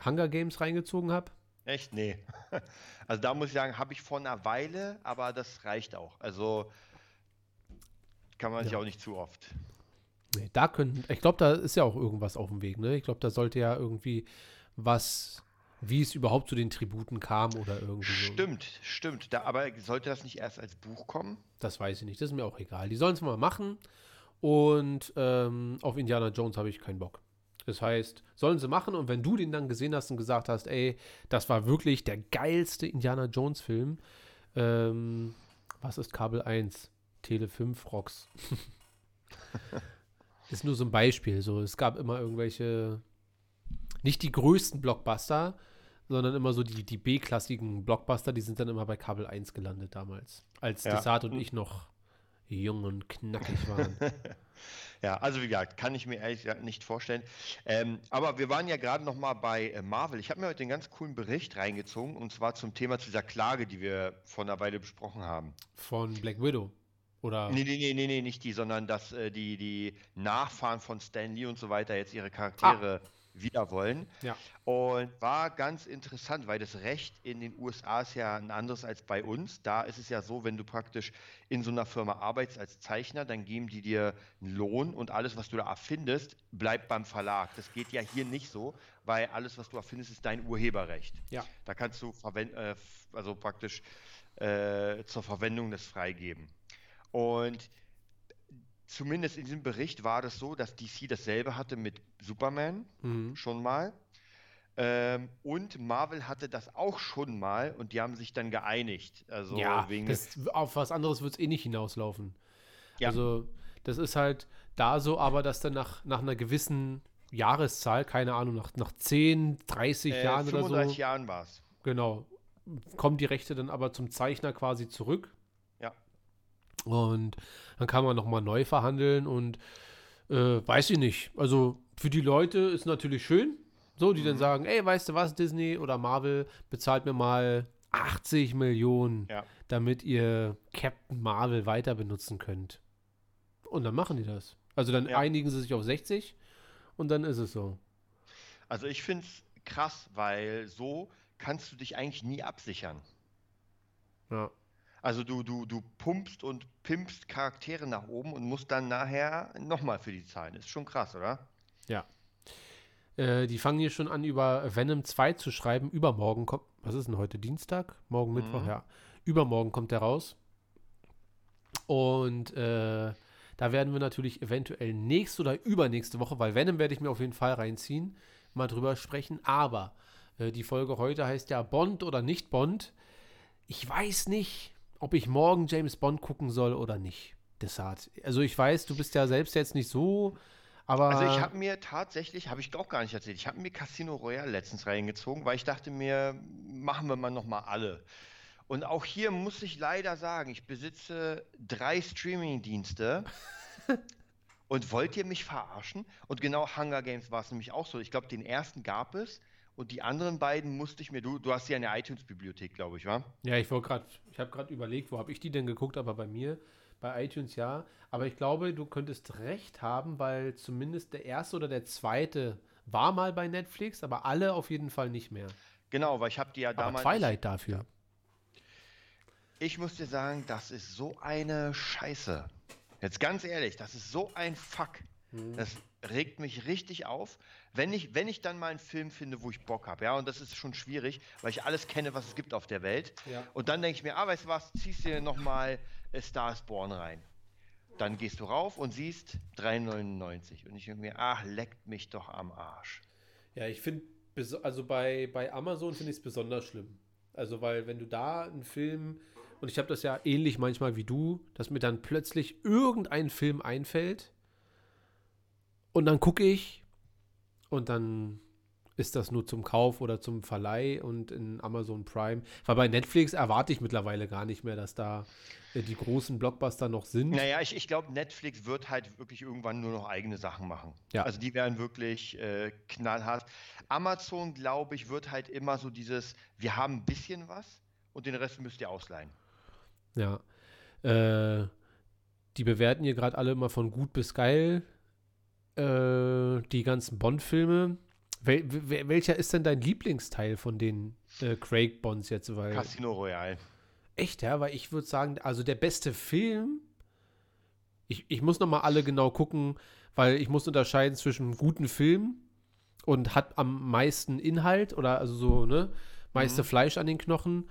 Hunger Games reingezogen habe? Echt? Nee. Also da muss ich sagen, habe ich vor einer Weile, aber das reicht auch. Also kann man sich Ja. auch nicht zu oft. Nee, da können, ich glaube, da ist ja auch irgendwas auf dem Weg, ne? Ich glaube, da sollte ja irgendwie was, wie es überhaupt zu den Tributen kam oder irgendwie so. Stimmt, stimmt. Da, aber sollte das nicht erst als Buch kommen? Das weiß ich nicht, das ist mir auch egal. Die sollen es mal machen und ähm, auf Indiana Jones habe ich keinen Bock. Das heißt, sollen sie machen und wenn du den dann gesehen hast und gesagt hast, ey, das war wirklich der geilste Indiana Jones Film, ähm, was ist Kabel 1? Tele 5 Rocks. [laughs] [laughs] ist nur so ein Beispiel. So, es gab immer irgendwelche, nicht die größten Blockbuster, sondern immer so die, die B-klassigen Blockbuster, die sind dann immer bei Kabel 1 gelandet damals. Als Ja. Desart und ich noch jung und knackig waren. [laughs] Ja, also wie gesagt, kann ich mir ehrlich gesagt nicht vorstellen. Ähm, aber wir waren ja gerade noch mal bei äh, Marvel. Ich habe mir heute einen ganz coolen Bericht reingezogen und zwar zum Thema zu dieser Klage, die wir vor einer Weile besprochen haben. Von Black Widow. Oder? Nee, nee, nee, nee, nee, nicht die, sondern dass äh, die, die Nachfahren von Stan Lee und so weiter jetzt ihre Charaktere wieder wollen. Ja. Und war ganz interessant, weil das Recht in den USA ist ja ein anderes als bei uns. Da ist es ja so, wenn du praktisch in so einer Firma arbeitest als Zeichner, dann geben die dir einen Lohn und alles, was du da erfindest, bleibt beim Verlag. Das geht ja hier nicht so, weil alles, was du erfindest, ist dein Urheberrecht. Ja. Da kannst du verwenden, äh, also praktisch äh, zur Verwendung das freigeben. Und zumindest in diesem Bericht war das so, dass DC dasselbe hatte mit Superman Mhm. schon mal. Ähm, und Marvel hatte das auch schon mal und die haben sich dann geeinigt. Also ja, das, auf was anderes wird es eh nicht hinauslaufen. Ja. Also, das ist halt da so, aber dass dann nach, nach einer gewissen Jahreszahl, keine Ahnung, nach, nach 10, 30 äh, Jahren oder 35 so, Jahren war es. genau, kommen die Rechte dann aber zum Zeichner quasi zurück. Und dann kann man nochmal neu verhandeln und äh, weiß ich nicht. Also für die Leute ist natürlich schön, so, die dann Mhm. sagen, ey, weißt du was, Disney oder Marvel, bezahlt mir mal 80 Millionen, Ja. damit ihr Captain Marvel weiter benutzen könnt. Und dann machen die das. Also dann Ja. einigen sie sich auf 60 und dann ist es so. Also ich finde es krass, weil so kannst du dich eigentlich nie absichern. Ja. Also du, du, du pumpst und pimpst Charaktere nach oben und musst dann nachher nochmal für die zahlen. Ist schon krass, oder? Ja. Äh, die fangen hier schon an, über Venom 2 zu schreiben. Übermorgen kommt. Was ist denn heute? Dienstag? Morgen Mittwoch, Mhm. ja. Übermorgen kommt der raus. Und äh, da werden wir natürlich eventuell nächste oder übernächste Woche, weil Venom werde ich mir auf jeden Fall reinziehen, mal drüber sprechen. Aber äh, die Folge heute heißt ja Bond oder nicht Bond. Ich weiß nicht, ob ich morgen James Bond gucken soll oder nicht. Desart. Also ich weiß, du bist ja selbst jetzt nicht so, aber Also ich habe mir tatsächlich, habe ich auch gar nicht erzählt, ich habe mir Casino Royale letztens reingezogen, weil ich dachte mir, machen wir mal nochmal alle. Und auch hier muss ich leider sagen, ich besitze drei Streaming-Dienste. [laughs] Und wollt ihr mich verarschen? Und genau Hunger Games war es nämlich auch so. Ich glaube, den ersten gab es und die anderen beiden musste ich mir, du, du hast ja eine iTunes-Bibliothek, glaube ich, wa? Ja, ich wollte gerade, ich habe gerade überlegt, wo habe ich die denn geguckt, aber bei mir, bei iTunes ja. Aber ich glaube, du könntest recht haben, weil zumindest der erste oder der zweite war mal bei Netflix, aber alle auf jeden Fall nicht mehr. Genau, weil ich habe die ja Aber damals. Twilight dafür. Ich muss dir sagen, das ist so eine Scheiße. Jetzt ganz ehrlich, das ist so ein Fuck. Das regt mich richtig auf, wenn ich, wenn ich dann mal einen Film finde, wo ich Bock habe. Ja, und das ist schon schwierig, weil ich alles kenne, was es gibt auf der Welt. Ja. Und dann denke ich mir, ah, weißt du was, ziehst dir nochmal Star is Born rein. Dann gehst du rauf und siehst 3,99. Und ich denke mir, ach, leckt mich doch am Arsch. Ja, ich finde, also bei, bei Amazon finde ich es besonders schlimm. Also, weil wenn du da einen Film, und ich habe das ja ähnlich manchmal wie du, dass mir dann plötzlich irgendein Film einfällt und dann gucke ich und dann ist das nur zum Kauf oder zum Verleih und in Amazon Prime. Weil bei Netflix erwarte ich mittlerweile gar nicht mehr, dass da äh, die großen Blockbuster noch sind. Naja, ich, ich glaube, Netflix wird halt wirklich irgendwann nur noch eigene Sachen machen. Ja. Also die werden wirklich äh, knallhart. Amazon, glaube ich, wird halt immer so dieses, wir haben ein bisschen was und den Rest müsst ihr ausleihen. Ja. Äh, die bewerten hier gerade alle immer von gut bis geil. Äh, die ganzen Bond-Filme. Wel wel welcher ist denn dein Lieblingsteil von den äh, Craig Bonds jetzt? Weil, Casino Royale. echt, ja, weil ich würde sagen, also der beste Film. Ich, ich muss noch mal alle genau gucken, weil ich muss unterscheiden zwischen einem guten Film und hat am meisten Inhalt oder also so, ne, meiste Mhm. Fleisch an den Knochen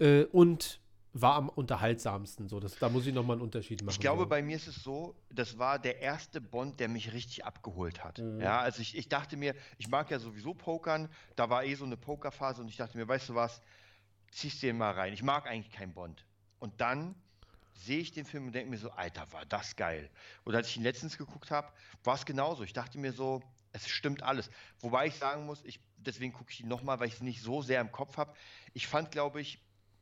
äh, und war am unterhaltsamsten. So, das, da muss ich noch mal einen Unterschied machen. Ich glaube, so. bei mir ist es so, das war der erste Bond, der mich richtig abgeholt hat. Mhm. Ja, also ich, ich dachte mir, ich mag ja sowieso Pokern, da war eh so eine Pokerphase und ich dachte mir, weißt du was, ziehst den mal rein. Ich mag eigentlich keinen Bond. Und dann sehe ich den Film und denke mir so, Alter, war das geil. Und als ich ihn letztens geguckt habe, war es genauso. Ich dachte mir so, es stimmt alles. Wobei ich sagen muss, ich, deswegen gucke ich ihn nochmal, weil ich es nicht so sehr im Kopf habe. Ich fand, glaube ich,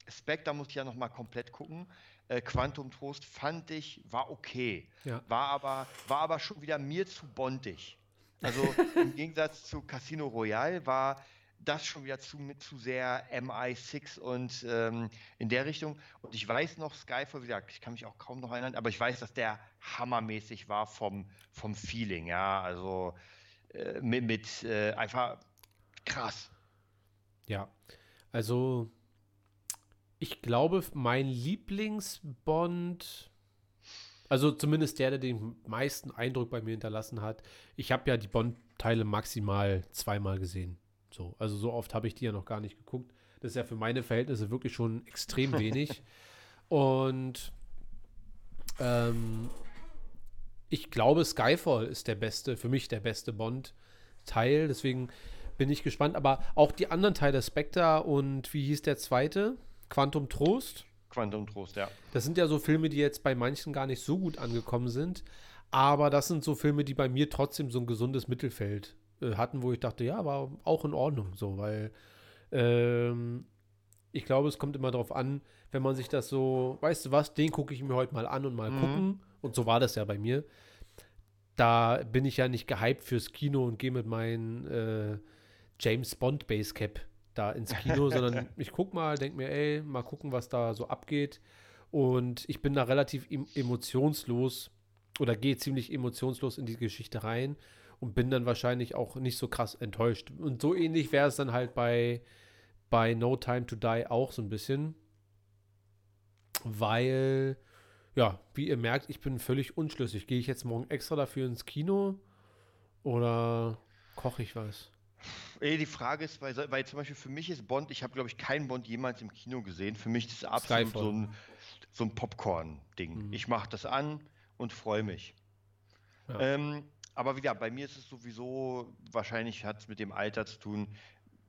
Spectre musste ich ja nochmal komplett gucken. Äh, Quantum Trost fand ich, war okay. Ja. War, aber, war aber schon wieder mir zu bondig. Also [laughs] im Gegensatz zu Casino Royale war das schon wieder zu, mit zu sehr MI6 und ähm, in der Richtung. Und ich weiß noch, Skyfall, wie gesagt, ich kann mich auch kaum noch erinnern, aber ich weiß, dass der hammermäßig war vom, vom Feeling, ja, also äh, mit, mit äh, einfach krass. Ja, also ich glaube, mein Lieblingsbond, also zumindest der, der den meisten Eindruck bei mir hinterlassen hat. Ich habe ja die Bond-Teile maximal zweimal gesehen. So, also so oft habe ich die ja noch gar nicht geguckt. Das ist ja für meine Verhältnisse wirklich schon extrem [laughs] wenig. Und ähm, ich glaube, Skyfall ist der beste, für mich der beste Bond-Teil. Deswegen bin ich gespannt. Aber auch die anderen Teile, Spectre und wie hieß der zweite? Quantum Trost. Quantum Trost, ja. Das sind ja so Filme, die jetzt bei manchen gar nicht so gut angekommen sind. Aber das sind so Filme, die bei mir trotzdem so ein gesundes Mittelfeld äh, hatten, wo ich dachte, ja, war auch in Ordnung so, weil ähm, ich glaube, es kommt immer darauf an, wenn man sich das so, weißt du was, den gucke ich mir heute mal an und mal Mhm. gucken. Und so war das ja bei mir. Da bin ich ja nicht gehypt fürs Kino und gehe mit meinem äh, James Bond Basecap da ins Kino, [laughs] sondern ich gucke mal, denke mir, ey, mal gucken, was da so abgeht. Und ich bin da relativ em emotionslos oder gehe ziemlich emotionslos in die Geschichte rein und bin dann wahrscheinlich auch nicht so krass enttäuscht. Und so ähnlich wäre es dann halt bei, bei No Time to Die auch so ein bisschen. Weil, ja, wie ihr merkt, ich bin völlig unschlüssig. Gehe ich jetzt morgen extra dafür ins Kino oder koche ich was? Ey, die Frage ist, weil, weil zum Beispiel für mich ist Bond, ich habe glaube ich keinen Bond jemals im Kino gesehen. Für mich ist es absolut Skyfall. so ein, so ein Popcorn-Ding. Mhm. Ich mache das an und freue mich. Ja. Ähm, aber wieder, bei mir ist es sowieso, wahrscheinlich hat es mit dem Alter zu tun.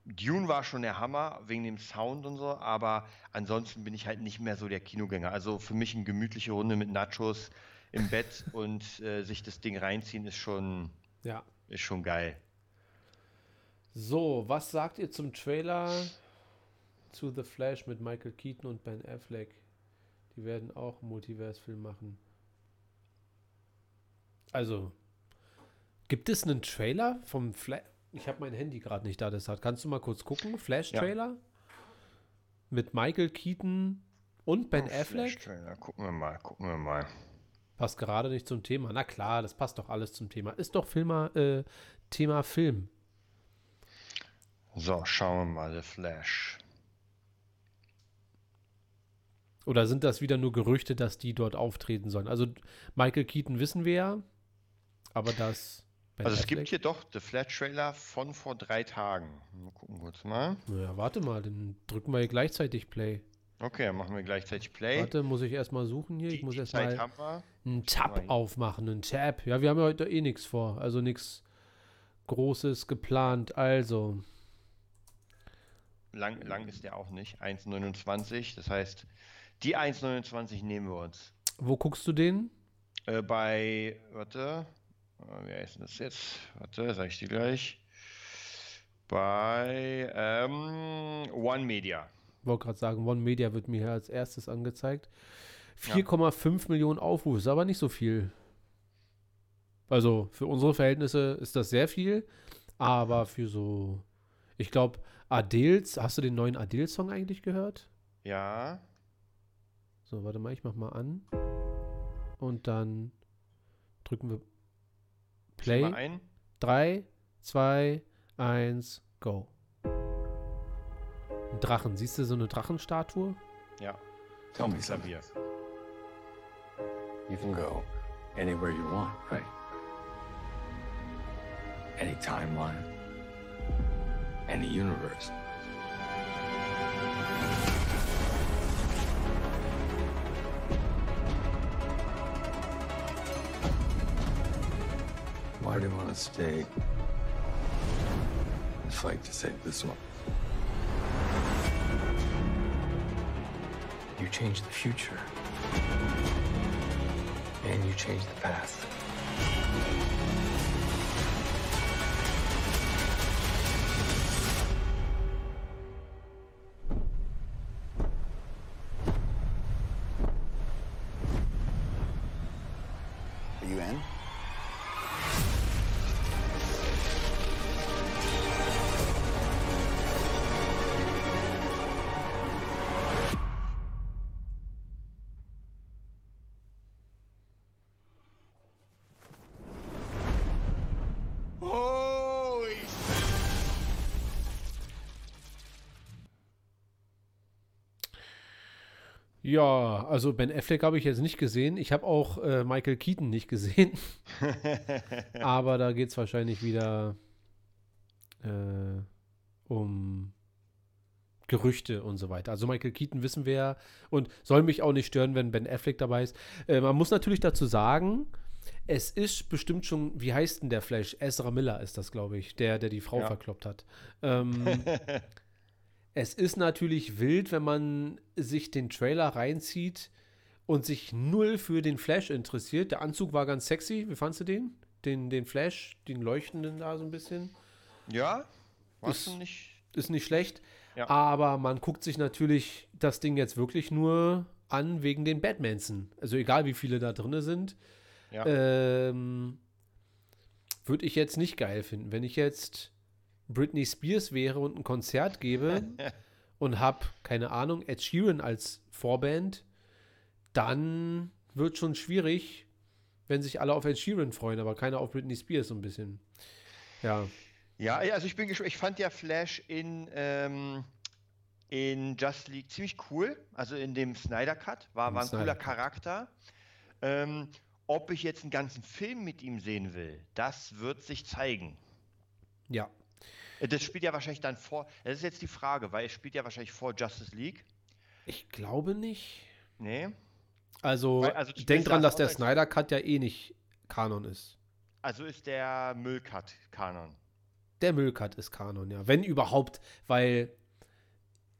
Dune war schon der Hammer wegen dem Sound und so, aber ansonsten bin ich halt nicht mehr so der Kinogänger. Also für mich eine gemütliche Runde mit Nachos im Bett [laughs] und äh, sich das Ding reinziehen ist schon, Ja. ist schon geil. So, was sagt ihr zum Trailer zu The Flash mit Michael Keaton und Ben Affleck? Die werden auch einen Multiverse-Film machen. Also, gibt es einen Trailer vom Flash? Ich habe mein Handy gerade nicht da, deshalb kannst du mal kurz gucken. Flash-Trailer mit Michael Keaton und Ben Oh, Affleck? Flash-Trailer. Gucken wir mal, gucken wir mal. Passt gerade nicht zum Thema. Na klar, das passt doch alles zum Thema. Ist doch Filmer, äh, Thema Film. So, schauen wir mal, The Flash. Oder sind das wieder nur Gerüchte, dass die dort auftreten sollen? Also Michael Keaton wissen wir ja, aber das. Ben Also es Affleck- gibt hier doch The Flash-Trailer von vor drei Tagen. Mal gucken kurz mal. Naja, warte mal, dann drücken wir hier gleichzeitig Play. Okay, dann machen wir gleichzeitig Play. Warte, muss ich erstmal suchen hier? die, Ich muss erstmal wir. einen Tab aufmachen, einen Tab. Ja, wir haben ja heute eh nichts vor, also nichts Großes geplant. Also, Lang, lang ist der auch nicht. 1,29. Das heißt, die 1,29 nehmen wir uns. wo guckst du den? Äh, bei, warte, äh, wie heißt denn das jetzt? Warte, sag ich dir gleich. Bei ähm, One Media. wollte gerade sagen, One Media wird mir hier als erstes angezeigt. 4,5 Millionen Aufrufe, ist aber nicht so viel. Also für unsere Verhältnisse ist das sehr viel, aber für so, ich glaube, Adels, hast du den neuen Adele-Song eigentlich gehört? Ja. So, warte mal, ich mach mal an. Und dann drücken wir Play. Mal ein. 3, 2, 1, go. Ein Drachen, siehst du so eine Drachenstatue? Ja. Tell me something. Klavier. You can go anywhere you want, right? Any timeline, any universe. Why do you want to stay and fight to save this one? You change the future. And you change the past. Ja, also Ben Affleck habe ich jetzt nicht gesehen. Ich habe auch äh, Michael Keaton nicht gesehen. [laughs] Aber da geht es wahrscheinlich wieder äh, um Gerüchte und so weiter. Also Michael Keaton wissen wir ja und soll mich auch nicht stören, wenn Ben Affleck dabei ist. Äh, man muss natürlich dazu sagen, es ist bestimmt schon, wie heißt denn der Flash? Ezra Miller ist das, glaube ich, der, der die Frau Ja. verkloppt hat. Ähm, [laughs] es ist natürlich wild, wenn man sich den Trailer reinzieht und sich null für den Flash interessiert. Der Anzug war ganz sexy. Wie fandst du den? Den, den Flash, den leuchtenden da so ein bisschen. Ja? Ist- nicht? Ist nicht schlecht. Ja. Aber man guckt sich natürlich das Ding jetzt wirklich nur an wegen den Batmansen. Also egal wie viele da drin sind. Ja. Ähm, Würde ich jetzt nicht geil finden. Wenn ich jetzt Britney Spears wäre und ein Konzert gebe [laughs] und hab, keine Ahnung, Ed Sheeran als Vorband, dann wird schon schwierig, wenn sich alle auf Ed Sheeran freuen, aber keiner auf Britney Spears so ein bisschen. Ja. Ja, also ich bin gespannt. Ich fand ja Flash in, ähm, in Just League ziemlich cool. Also in dem Snyder Cut. War, war ein Snyder cooler. Charakter. Ähm, ob ich jetzt einen ganzen Film mit ihm sehen will, das wird sich zeigen. Ja. Äh, Das spielt ja wahrscheinlich dann vor. Das ist jetzt die Frage, weil es spielt ja wahrscheinlich vor Justice League. Ich glaube nicht. Nee. Also, Weil- also denk dran, dass der Snyder Cut ja eh nicht Kanon ist. Also ist der Müllcut Kanon. Der Müllcut ist Kanon, ja. Wenn überhaupt, weil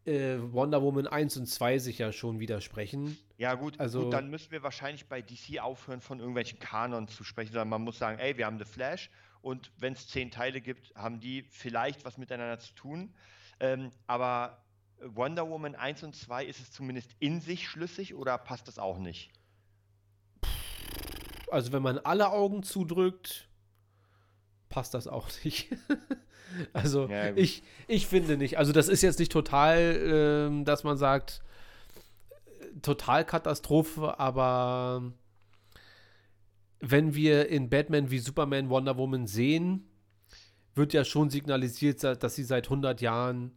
äh, Wonder Woman 1 und 2 sich ja schon widersprechen. Ja, gut, Also- gut, dann müssen wir wahrscheinlich bei DC aufhören, von irgendwelchen Kanon zu sprechen, sondern man muss sagen, ey, wir haben The Flash und wenn es zehn Teile gibt, haben die vielleicht was miteinander zu tun. Ähm, aber Wonder Woman 1 und 2, ist es zumindest in sich schlüssig oder passt das auch nicht? Also, wenn man alle Augen zudrückt, passt das auch [laughs] nicht. also, Ja, ich, ich finde nicht. Also, das ist jetzt nicht total, ähm, dass man sagt, äh, total Katastrophe, aber wenn wir in Batman wie Superman Wonder Woman sehen, wird ja schon signalisiert, dass sie seit 100 Jahren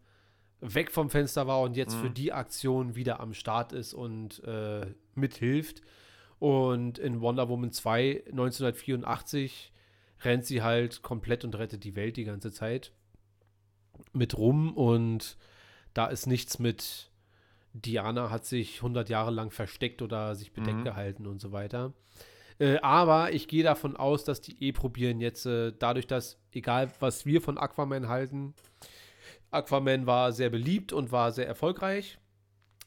weg vom Fenster war und jetzt Mhm. für die Aktion wieder am Start ist und äh, mithilft. Und in Wonder Woman 2 1984 rennt sie halt komplett und rettet die Welt die ganze Zeit mit rum und da ist nichts mit Diana hat sich 100 Jahre lang versteckt oder sich bedeckt Mhm. gehalten und so weiter. Äh, aber ich gehe davon aus, dass die eh probieren jetzt, äh, dadurch, dass, egal was wir von Aquaman halten, Aquaman war sehr beliebt und war sehr erfolgreich.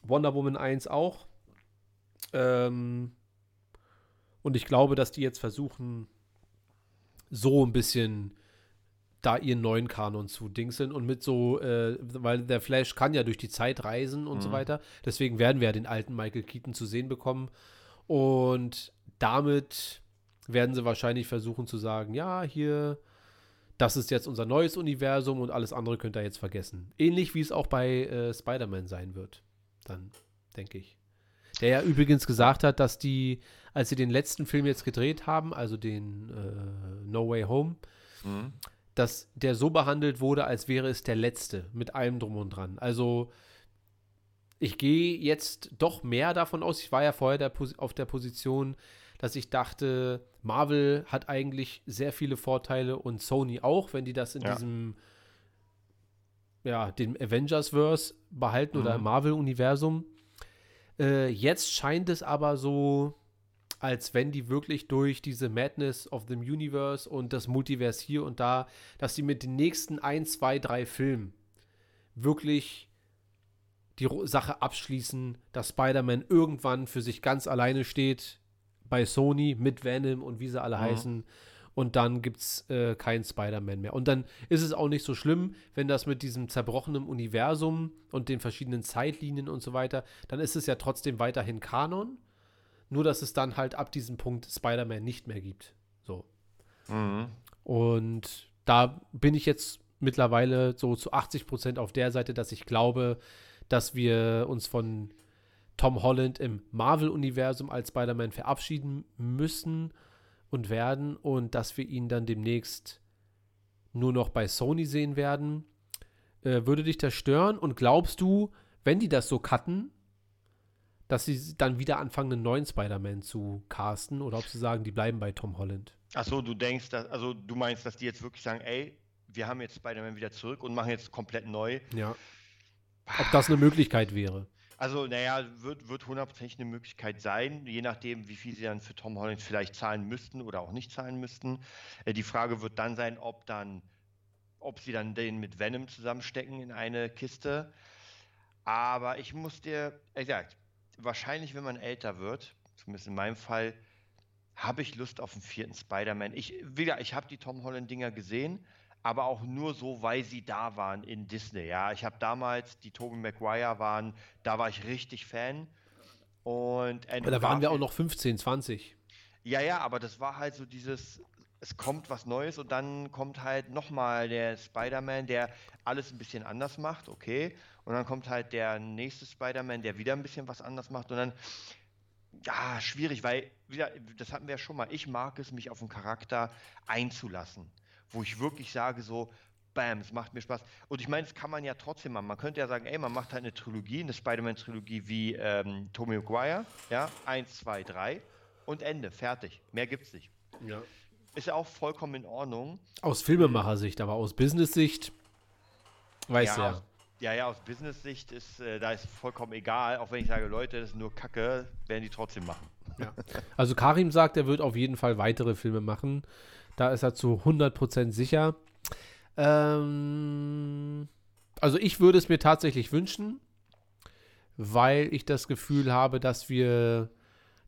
Wonder Woman 1 auch. Ähm, und ich glaube, dass die jetzt versuchen, so ein bisschen da ihren neuen Kanon zu dingseln und mit so, äh, weil der Flash kann ja durch die Zeit reisen und so Mhm. weiter. Deswegen werden wir ja den alten Michael Keaton zu sehen bekommen. Und damit werden sie wahrscheinlich versuchen zu sagen, ja, hier, das ist jetzt unser neues Universum und alles andere könnt ihr jetzt vergessen. Ähnlich wie es auch bei äh, Spider-Man sein wird. Dann, denke ich. Der ja übrigens gesagt hat, dass die, als sie den letzten Film jetzt gedreht haben, also den äh, No Way Home, dass der so behandelt wurde, als wäre es der letzte, mit allem drum und dran. Also ich gehe jetzt doch mehr davon aus, ich war ja vorher der, auf der Position, dass ich dachte, Marvel hat eigentlich sehr viele Vorteile und Sony auch, wenn die das in Ja. diesem, ja, dem Avengers-Verse behalten oder Mhm. im Marvel-Universum. Äh, jetzt scheint es aber so, als wenn die wirklich durch diese Madness of the Universe und das Multiverse hier und da, dass die mit den nächsten ein, zwei, drei Filmen wirklich die Sache abschließen, dass Spider-Man irgendwann für sich ganz alleine steht bei Sony mit Venom und wie sie alle Mhm. heißen. Und dann gibt es äh, keinen Spider-Man mehr. Und dann ist es auch nicht so schlimm, wenn das mit diesem zerbrochenen Universum und den verschiedenen Zeitlinien und so weiter, dann ist es ja trotzdem weiterhin Kanon. Nur, dass es dann halt ab diesem Punkt Spider-Man nicht mehr gibt. So. Mhm. Und da bin ich jetzt mittlerweile so zu 80 Prozent auf der Seite, dass ich glaube, dass wir uns von Tom Holland im Marvel-Universum als Spider-Man verabschieden müssen und werden und dass wir ihn dann demnächst nur noch bei Sony sehen werden. Äh, würde dich das stören? Und glaubst du, wenn die das so cutten, dass sie dann wieder anfangen, einen neuen Spider-Man zu casten? Oder ob sie sagen, die bleiben bei Tom Holland? Achso, du denkst, dass, also du meinst, dass die jetzt wirklich sagen, ey, wir haben jetzt Spider-Man wieder zurück und machen jetzt komplett neu. Ja. Ob das eine Möglichkeit wäre. Also, naja, wird, wird hundertprozentig eine Möglichkeit sein, je nachdem, wie viel sie dann für Tom Holland vielleicht zahlen müssten oder auch nicht zahlen müssten. Äh, die Frage wird dann sein, ob dann, ob sie dann den mit Venom zusammenstecken in eine Kiste. Aber ich muss dir, wie gesagt, wahrscheinlich, wenn man älter wird, zumindest in meinem Fall, habe ich Lust auf einen vierten Spider-Man. Ich, wieder, ich habe die Tom Holland-Dinger gesehen, aber auch nur so, weil sie da waren in Disney. Ja, ich habe damals, die Tobey Maguire waren, da war ich richtig Fan. Und Andrew da waren wir auch noch 15, 20. Ja, ja, aber das war halt so dieses, es kommt was Neues und dann kommt halt nochmal der Spider-Man, der alles ein bisschen anders macht, okay. Und dann kommt halt der nächste Spider-Man, der wieder ein bisschen was anders macht und dann, ja, schwierig, weil, wieder, das hatten wir ja schon mal, ich mag es, mich auf einen Charakter einzulassen, wo ich wirklich sage so, bam, es macht mir Spaß. Und ich meine, das kann man ja trotzdem machen. Man könnte ja sagen, ey, man macht halt eine Trilogie, eine Spider-Man-Trilogie wie ähm, Tommy Maguire, ja, eins, zwei, drei und Ende, fertig. Mehr gibt's nicht. Ja. Ist ja auch vollkommen in Ordnung. Aus Filmemacher-Sicht, aber aus Business-Sicht, weiß ja. ja. ja, ja, aus Business-Sicht ist, äh, da ist vollkommen egal, auch wenn ich sage, Leute, das ist nur Kacke, werden die trotzdem machen. Ja. Also Karim sagt, er wird auf jeden Fall weitere Filme machen. Da ist er zu 100% sicher. Ähm, also ich würde es mir tatsächlich wünschen, weil ich das Gefühl habe, dass wir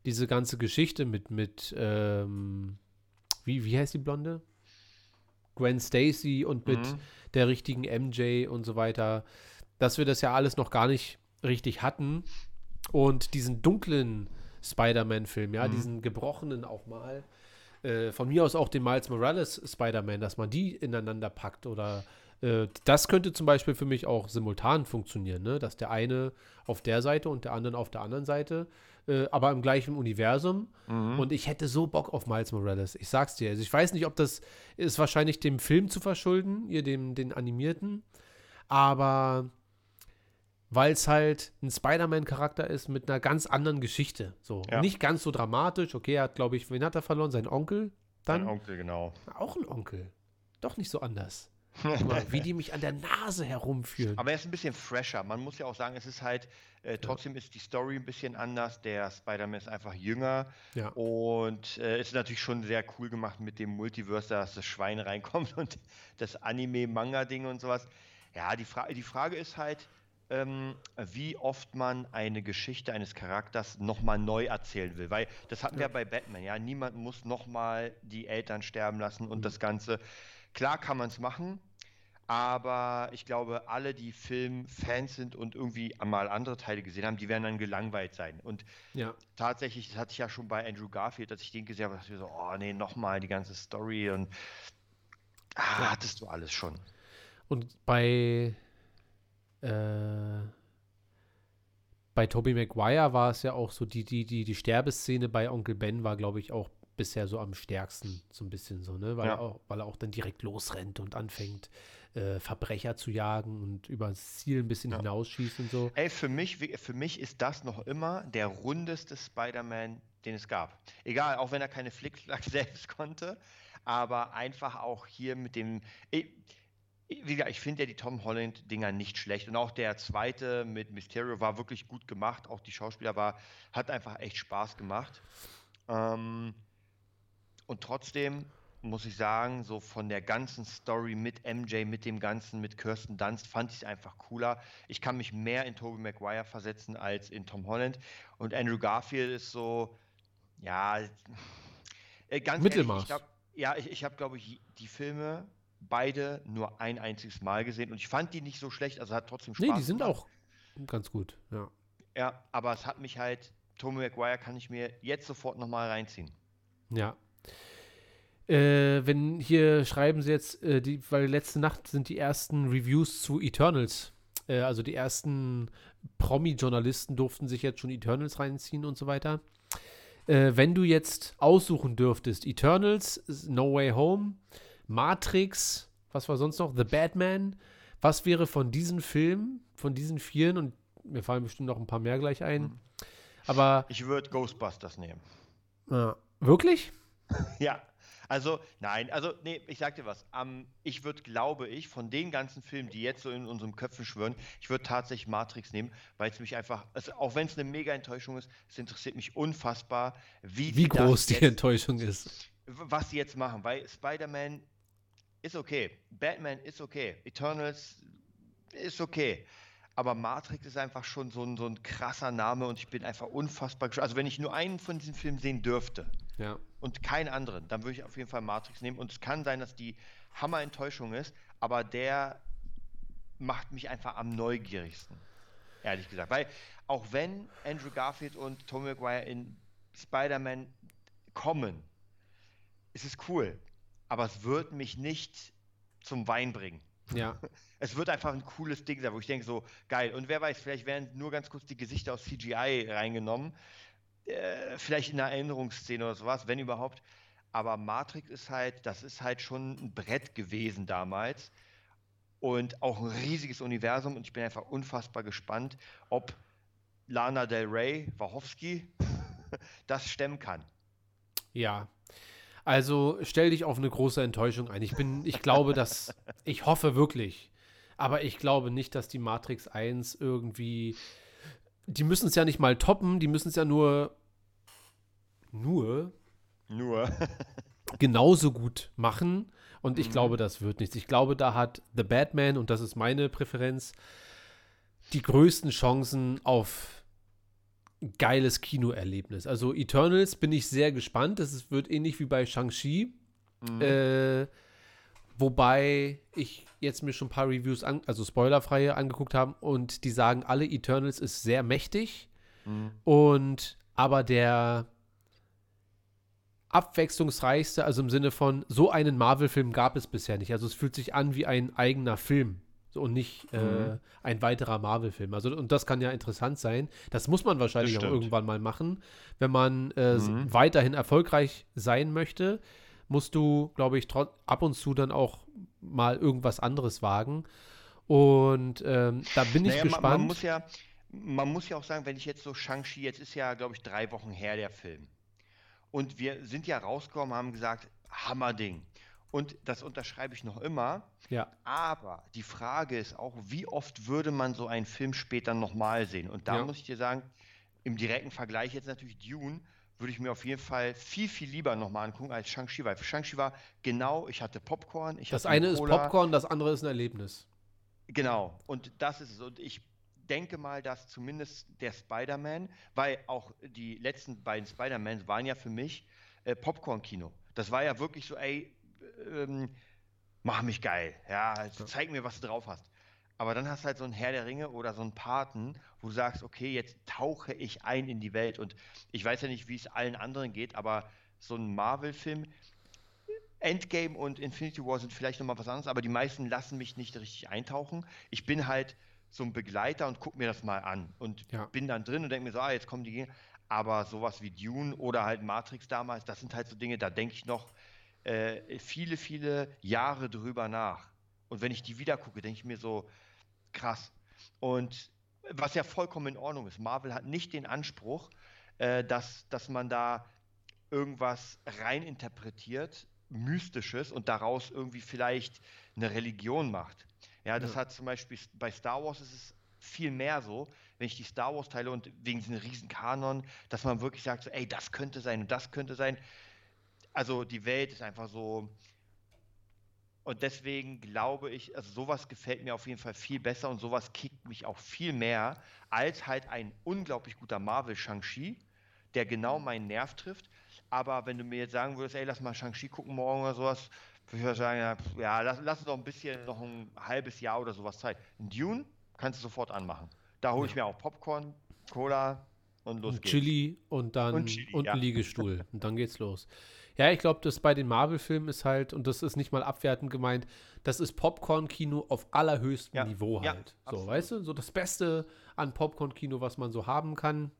diese ganze Geschichte mit, mit ähm, wie, wie heißt die Blonde? Gwen Stacy und mit mhm. der richtigen MJ und so weiter, dass wir das ja alles noch gar nicht richtig hatten. Und diesen dunklen Spider-Man-Film, ja, mhm. diesen gebrochenen auch mal, äh, von mir aus auch den Miles Morales Spider-Man, dass man die ineinander packt oder äh, das könnte zum Beispiel für mich auch simultan funktionieren, ne? dass der eine auf der Seite und der andere auf der anderen Seite, äh, aber im gleichen Universum. Mhm. Und ich hätte so Bock auf Miles Morales. Ich sag's dir. Also ich weiß nicht, ob das ist wahrscheinlich dem Film zu verschulden, ihr dem den animierten, aber weil es halt ein Spider-Man-Charakter ist mit einer ganz anderen Geschichte. So ja. nicht ganz so dramatisch. Okay, er hat, glaube ich, wen hat er verloren? Sein Onkel? Dann? Sein Onkel, genau. Auch ein Onkel. Doch nicht so anders. [laughs] wie die mich an der Nase herumführen. Aber er ist ein bisschen fresher. Man muss ja auch sagen, es ist halt, äh, trotzdem ja. ist die Story ein bisschen anders. Der Spider-Man ist einfach jünger. Ja. Und äh, ist natürlich schon sehr cool gemacht mit dem Multiverse, dass das Schwein [laughs] reinkommt und das Anime-Manga-Ding und sowas. Ja, die, Fra die Frage ist halt, ähm, wie oft man eine Geschichte eines Charakters nochmal neu erzählen will. Weil das hatten ja. wir bei Batman, ja. Niemand muss nochmal die Eltern sterben lassen und mhm. das Ganze. Klar kann man es machen, aber ich glaube, alle, die Filmfans sind und irgendwie mal andere Teile gesehen haben, die werden dann gelangweilt sein. Und ja. tatsächlich, das hatte ich ja schon bei Andrew Garfield, als ich den gesehen habe, dachte ich so, oh nee, nochmal die ganze Story und ah, ja. hattest du alles schon. Und bei äh, bei Tobey Maguire war es ja auch so, die, die, die, die Sterbeszene bei Onkel Ben war, glaube ich, auch bisher so am stärksten, so ein bisschen so, ne? Weil, ja. er, auch, weil er auch dann direkt losrennt und anfängt, äh, Verbrecher zu jagen und über das Ziel ein bisschen ja. hinausschießt und so. Ey, für mich, für mich ist das noch immer der rundeste Spider-Man, den es gab. Egal, auch wenn er keine Flickflack [laughs] selbst konnte, aber einfach auch hier mit dem. Ich, wie gesagt, ich finde ja die Tom Holland-Dinger nicht schlecht. Und auch der zweite mit Mysterio war wirklich gut gemacht. Auch die Schauspieler war, hat einfach echt Spaß gemacht. Ähm, und trotzdem muss ich sagen, so von der ganzen Story mit MJ, mit dem Ganzen, mit Kirsten Dunst, fand ich es einfach cooler. Ich kann mich mehr in Tobey Maguire versetzen als in Tom Holland. Und Andrew Garfield ist so, ja, äh, ganz Mittelmaß. Ehrlich, ich glaub, ja, ich, ich habe, glaube ich, die Filme beide nur ein einziges Mal gesehen und ich fand die nicht so schlecht, also hat trotzdem Spaß Nee, die sind gemacht. auch ganz gut, ja. Ja, aber es hat mich halt, Tommy McGuire kann ich mir jetzt sofort nochmal reinziehen. Ja. Äh, wenn hier schreiben sie jetzt, äh, die, weil letzte Nacht sind die ersten Reviews zu Eternals. Äh, also die ersten Promi-Journalisten durften sich jetzt schon Eternals reinziehen und so weiter. Äh, wenn du jetzt aussuchen dürftest, Eternals, No Way Home, Matrix, was war sonst noch? The Batman. Was wäre von diesen Filmen, von diesen vieren, und mir fallen bestimmt noch ein paar mehr gleich ein. Mhm. Aber. Ich würde Ghostbusters nehmen. Äh, wirklich? [laughs] ja. Also, nein, also, nee, ich sag dir was. Um, ich würde, glaube ich, von den ganzen Filmen, die jetzt so in unserem Köpfen schwören, ich würde tatsächlich Matrix nehmen, weil es mich einfach, also auch wenn es eine mega Enttäuschung ist, es interessiert mich unfassbar, wie, wie groß die jetzt, Enttäuschung ist. Was sie jetzt machen, weil Spider-Man ist okay. Batman ist okay. Eternals ist okay. Aber Matrix ist einfach schon so ein, so ein krasser Name und ich bin einfach unfassbar gespannt. Also wenn ich nur einen von diesen Filmen sehen dürfte, Ja. und keinen anderen, dann würde ich auf jeden Fall Matrix nehmen. Und es kann sein, dass die Hammer-Enttäuschung ist, aber der macht mich einfach am neugierigsten. Ehrlich gesagt. Weil auch wenn Andrew Garfield und Tobey Maguire in Spider-Man kommen, ist es cool. Aber es wird mich nicht zum Wein bringen. Ja. [laughs] Es wird einfach ein cooles Ding sein, wo ich denke, so geil. Und wer weiß, vielleicht werden nur ganz kurz die Gesichter aus CGI reingenommen. Äh, vielleicht in einer Erinnerungsszene oder sowas, wenn überhaupt. Aber Matrix ist halt, das ist halt schon ein Brett gewesen damals. Und auch ein riesiges Universum. Und ich bin einfach unfassbar gespannt, ob Lana Del Rey, Wachowski, [laughs] das stemmen kann. Ja. Also stell dich auf eine große Enttäuschung ein. Ich bin, ich glaube, dass, [laughs] ich hoffe wirklich, aber ich glaube nicht, dass die Matrix 1 irgendwie, die müssen es ja nicht mal toppen, die müssen es ja nur, nur Nur. [laughs] genauso gut machen. Und ich Mhm. glaube, das wird nichts. Ich glaube, da hat The Batman, und das ist meine Präferenz, die größten Chancen auf geiles Kinoerlebnis. Also Eternals bin ich sehr gespannt. Das wird ähnlich wie bei Shang-Chi. Mhm. Äh, wobei ich jetzt mir schon ein paar Reviews, an, also spoilerfreie, angeguckt habe und die sagen, alle Eternals ist sehr mächtig. Mhm. Und aber der abwechslungsreichste, also im Sinne von, so einen Marvel-Film gab es bisher nicht. Also es fühlt sich an wie ein eigener Film so, und nicht äh, Mhm. ein weiterer Marvel-Film. Also, und das kann ja interessant sein. Das muss man wahrscheinlich auch irgendwann mal machen. Wenn man äh, Mhm. weiterhin erfolgreich sein möchte, musst du, glaube ich, ab und zu dann auch mal irgendwas anderes wagen. Und ähm, da bin ich Naja, man, gespannt. man muss ja, man muss ja auch sagen, wenn ich jetzt so Shang-Chi, jetzt ist ja, glaube ich, drei Wochen her der Film. Und wir sind ja rausgekommen, haben gesagt, Hammerding. Und das unterschreibe ich noch immer. ja, Aber die Frage ist auch, wie oft würde man so einen Film später nochmal sehen? Und da Ja. muss ich dir sagen, im direkten Vergleich jetzt natürlich Dune, würde ich mir auf jeden Fall viel, viel lieber nochmal angucken als Shang-Chi, weil Shang-Chi war genau, ich hatte Popcorn, ich das hatte eine ist Cola. Popcorn, das andere ist ein Erlebnis. Genau, und das ist es. Und ich denke mal, dass zumindest der Spider-Man, weil auch die letzten beiden Spider-Mans waren ja für mich äh, Popcorn-Kino. Das war ja wirklich so, ey, ähm, mach mich geil, ja, zeig mir, was du drauf hast. Aber dann hast du halt so ein Herr der Ringe oder so einen Paten, wo du sagst, okay, jetzt tauche ich ein in die Welt. Und ich weiß ja nicht, wie es allen anderen geht, aber so ein Marvel-Film, Endgame und Infinity War sind vielleicht nochmal was anderes, aber die meisten lassen mich nicht richtig eintauchen. Ich bin halt so ein Begleiter und gucke mir das mal an und Ja. bin dann drin und denke mir so, ah, jetzt kommen die Gegner. Aber sowas wie Dune oder halt Matrix damals, das sind halt so Dinge, da denke ich noch äh, viele, viele Jahre drüber nach. Und wenn ich die wieder gucke, denke ich mir so, krass. Und was ja vollkommen in Ordnung ist. Marvel hat nicht den Anspruch, äh, dass, dass man da irgendwas reininterpretiert, Mystisches und daraus irgendwie vielleicht eine Religion macht. Ja, das Ja. hat zum Beispiel bei Star Wars ist es viel mehr so, wenn ich die Star Wars teile und wegen diesem riesen Kanon, dass man wirklich sagt, so, ey, das könnte sein und das könnte sein. Also die Welt ist einfach so. Und deswegen glaube ich, also sowas gefällt mir auf jeden Fall viel besser und sowas kickt mich auch viel mehr als halt ein unglaublich guter Marvel Shang-Chi, der genau meinen Nerv trifft. Aber wenn du mir jetzt sagen würdest, ey, lass mal Shang-Chi gucken morgen oder sowas, würde ich sagen, ja, lass, lass uns doch ein bisschen, noch ein halbes Jahr oder sowas Zeit. Ein Dune kannst du sofort anmachen. Da hole ich mir auch Popcorn, Cola und los Ein geht's. Chili und dann Und und, Chili, ein ja. Liegestuhl. Und dann geht's los. Ja, ich glaube, das bei den Marvel-Filmen ist halt, und das ist nicht mal abwertend gemeint, das ist Popcorn-Kino auf allerhöchstem Ja, Niveau ja, halt. so, absolut. weißt du? So das Beste an Popcorn-Kino, was man so haben kann.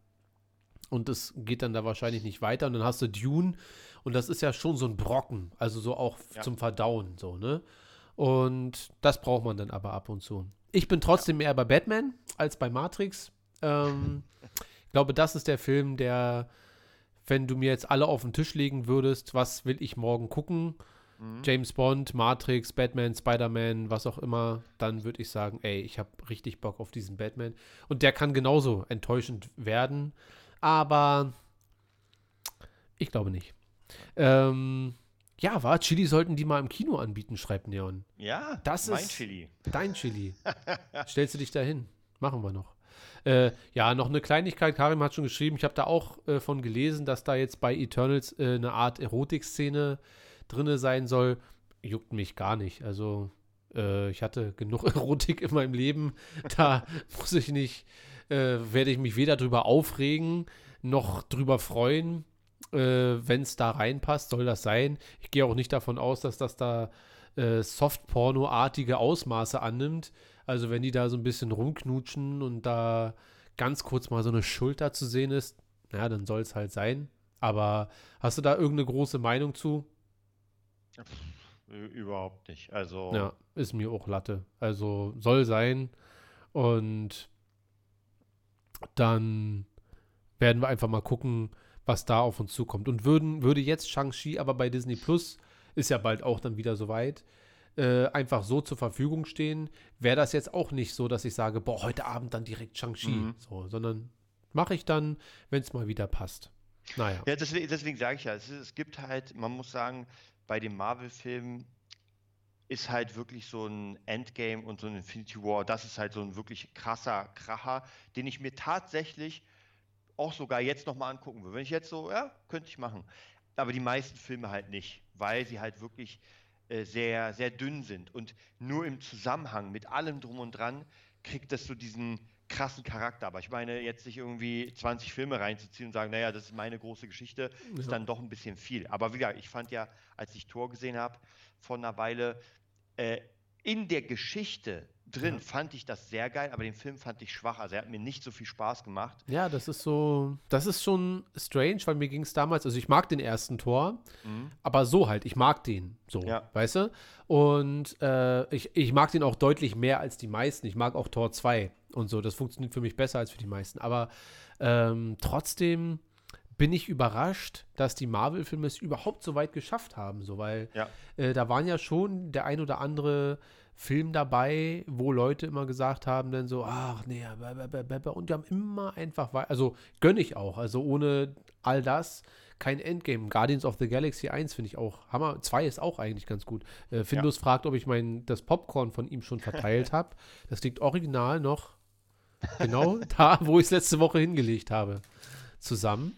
Und das geht dann da wahrscheinlich nicht weiter. Und dann hast du Dune. Und das ist ja schon so ein Brocken. Also so auch Ja. zum Verdauen, so, ne? Und das braucht man dann aber ab und zu. Ich bin trotzdem mehr bei Batman als bei Matrix. Ähm, ich glaube, das ist der Film, der, wenn du mir jetzt alle auf den Tisch legen würdest, was will ich morgen gucken? Mhm. James Bond, Matrix, Batman, Spider-Man, was auch immer, dann würde ich sagen, ey, ich habe richtig Bock auf diesen Batman. Und der kann genauso enttäuschend werden, aber ich glaube nicht. Ähm, ja, war, Chili sollten die mal im Kino anbieten, schreibt Neon. Ja, Das mein ist- Chili. Dein Chili. [laughs] Stellst du dich da hin? Machen wir noch. Äh, ja, noch eine Kleinigkeit. Karim hat schon geschrieben, ich habe da auch äh, von gelesen, dass da jetzt bei Eternals äh, eine Art Erotikszene drinne sein soll. Juckt mich gar nicht. Also, äh, ich hatte genug [laughs] Erotik in meinem Leben. Da muss ich nicht, äh, werde ich mich weder drüber aufregen, noch drüber freuen. Äh, Wenn es da reinpasst, soll das sein. Ich gehe auch nicht davon aus, dass das da äh, Softporno-artige Ausmaße annimmt. Also wenn die da so ein bisschen rumknutschen und da ganz kurz mal so eine Schulter zu sehen ist, ja, dann soll es halt sein. Aber hast du da irgendeine große Meinung zu? Überhaupt nicht. Also, Ja, ist mir auch Latte. Also soll sein. Und dann werden wir einfach mal gucken, was da auf uns zukommt. Und würden, würde jetzt Shang-Chi aber bei Disney Plus, ist ja bald auch dann wieder soweit, äh, einfach so zur Verfügung stehen, wäre das jetzt auch nicht so, dass ich sage, boah, heute Abend dann direkt Shang-Chi. Mhm. So, sondern mache ich dann, wenn es mal wieder passt. Naja. Ja, deswegen, deswegen sage ich ja, es, ist, es gibt halt, man muss sagen, bei den Marvel-Filmen ist halt wirklich so ein Endgame und so ein Infinity War, das ist halt so ein wirklich krasser Kracher, den ich mir tatsächlich auch sogar jetzt nochmal angucken würde. Wenn ich jetzt so, ja, könnte ich machen. Aber die meisten Filme halt nicht, weil sie halt wirklich sehr, sehr dünn sind. Und nur im Zusammenhang mit allem drum und dran kriegt das so diesen krassen Charakter. Aber ich meine, jetzt sich irgendwie 20 Filme reinzuziehen und sagen, naja, das ist meine große Geschichte, ist Ja. dann doch ein bisschen viel. Aber wie gesagt, ich fand ja, als ich Tor gesehen habe, vor einer Weile, äh, in der Geschichte drin Ja. fand ich das sehr geil, aber den Film fand ich schwach. Also er hat mir nicht so viel Spaß gemacht. Ja, das ist so, das ist schon strange, weil mir ging es damals, also ich mag den ersten Tor, aber so halt, ich mag den, so, Ja. weißt du? Und äh, ich, ich mag den auch deutlich mehr als die meisten. Ich mag auch Tor 2 und so, das funktioniert für mich besser als für die meisten. Aber ähm, trotzdem bin ich überrascht, dass die Marvel-Filme es überhaupt so weit geschafft haben, so, weil Ja. äh, da waren ja schon der ein oder andere Film dabei, wo Leute immer gesagt haben, dann so, ach nee, ja, und die haben immer einfach, wei- also gönne ich auch, also ohne all das kein Endgame. Guardians of the Galaxy 1 finde ich auch Hammer. 2 ist auch eigentlich ganz gut. Äh, Findus fragt, ob ich mein, das Popcorn von ihm schon verteilt [laughs] habe. Das liegt original noch genau da, wo ich es letzte Woche hingelegt habe. Zusammen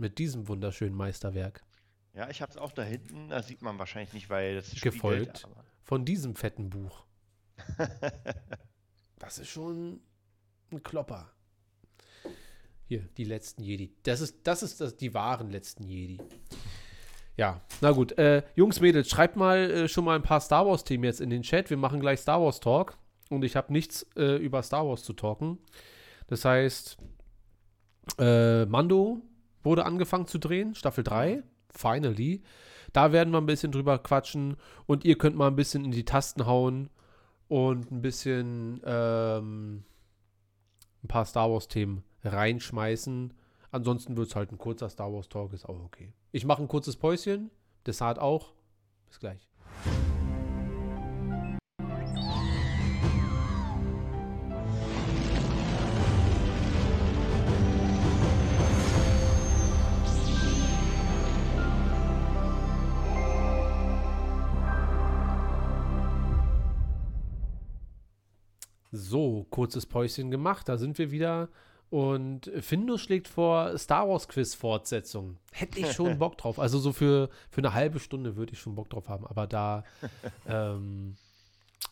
mit diesem wunderschönen Meisterwerk. Ja, ich habe es auch da hinten, das sieht man wahrscheinlich nicht, weil das Gefolgt. spiegelt, von diesem fetten Buch. [laughs] Das ist schon ein Klopper. Hier, die letzten Jedi. Das ist, das ist das, die wahren letzten Jedi. Ja, na gut. Äh, Jungs, Mädels, schreibt mal äh, schon mal ein paar Star Wars-Themen jetzt in den Chat. Wir machen gleich Star Wars Talk. Und ich habe nichts äh, über Star Wars zu talken. Das heißt, äh, Mando wurde angefangen zu drehen, Staffel 3. Finally. Da werden wir ein bisschen drüber quatschen und ihr könnt mal ein bisschen in die Tasten hauen und ein bisschen ähm, ein paar Star Wars-Themen reinschmeißen. Ansonsten wird es halt ein kurzer Star Wars-Talk, ist auch okay. Ich mache ein kurzes Päuschen, Desart auch. Bis gleich. So, kurzes Päuschen gemacht, da sind wir wieder. Und Findus schlägt vor Star Wars Quiz Fortsetzung. Hätte ich schon Bock drauf. Also so für, für eine halbe Stunde würde ich schon Bock drauf haben. Aber da [laughs] ähm,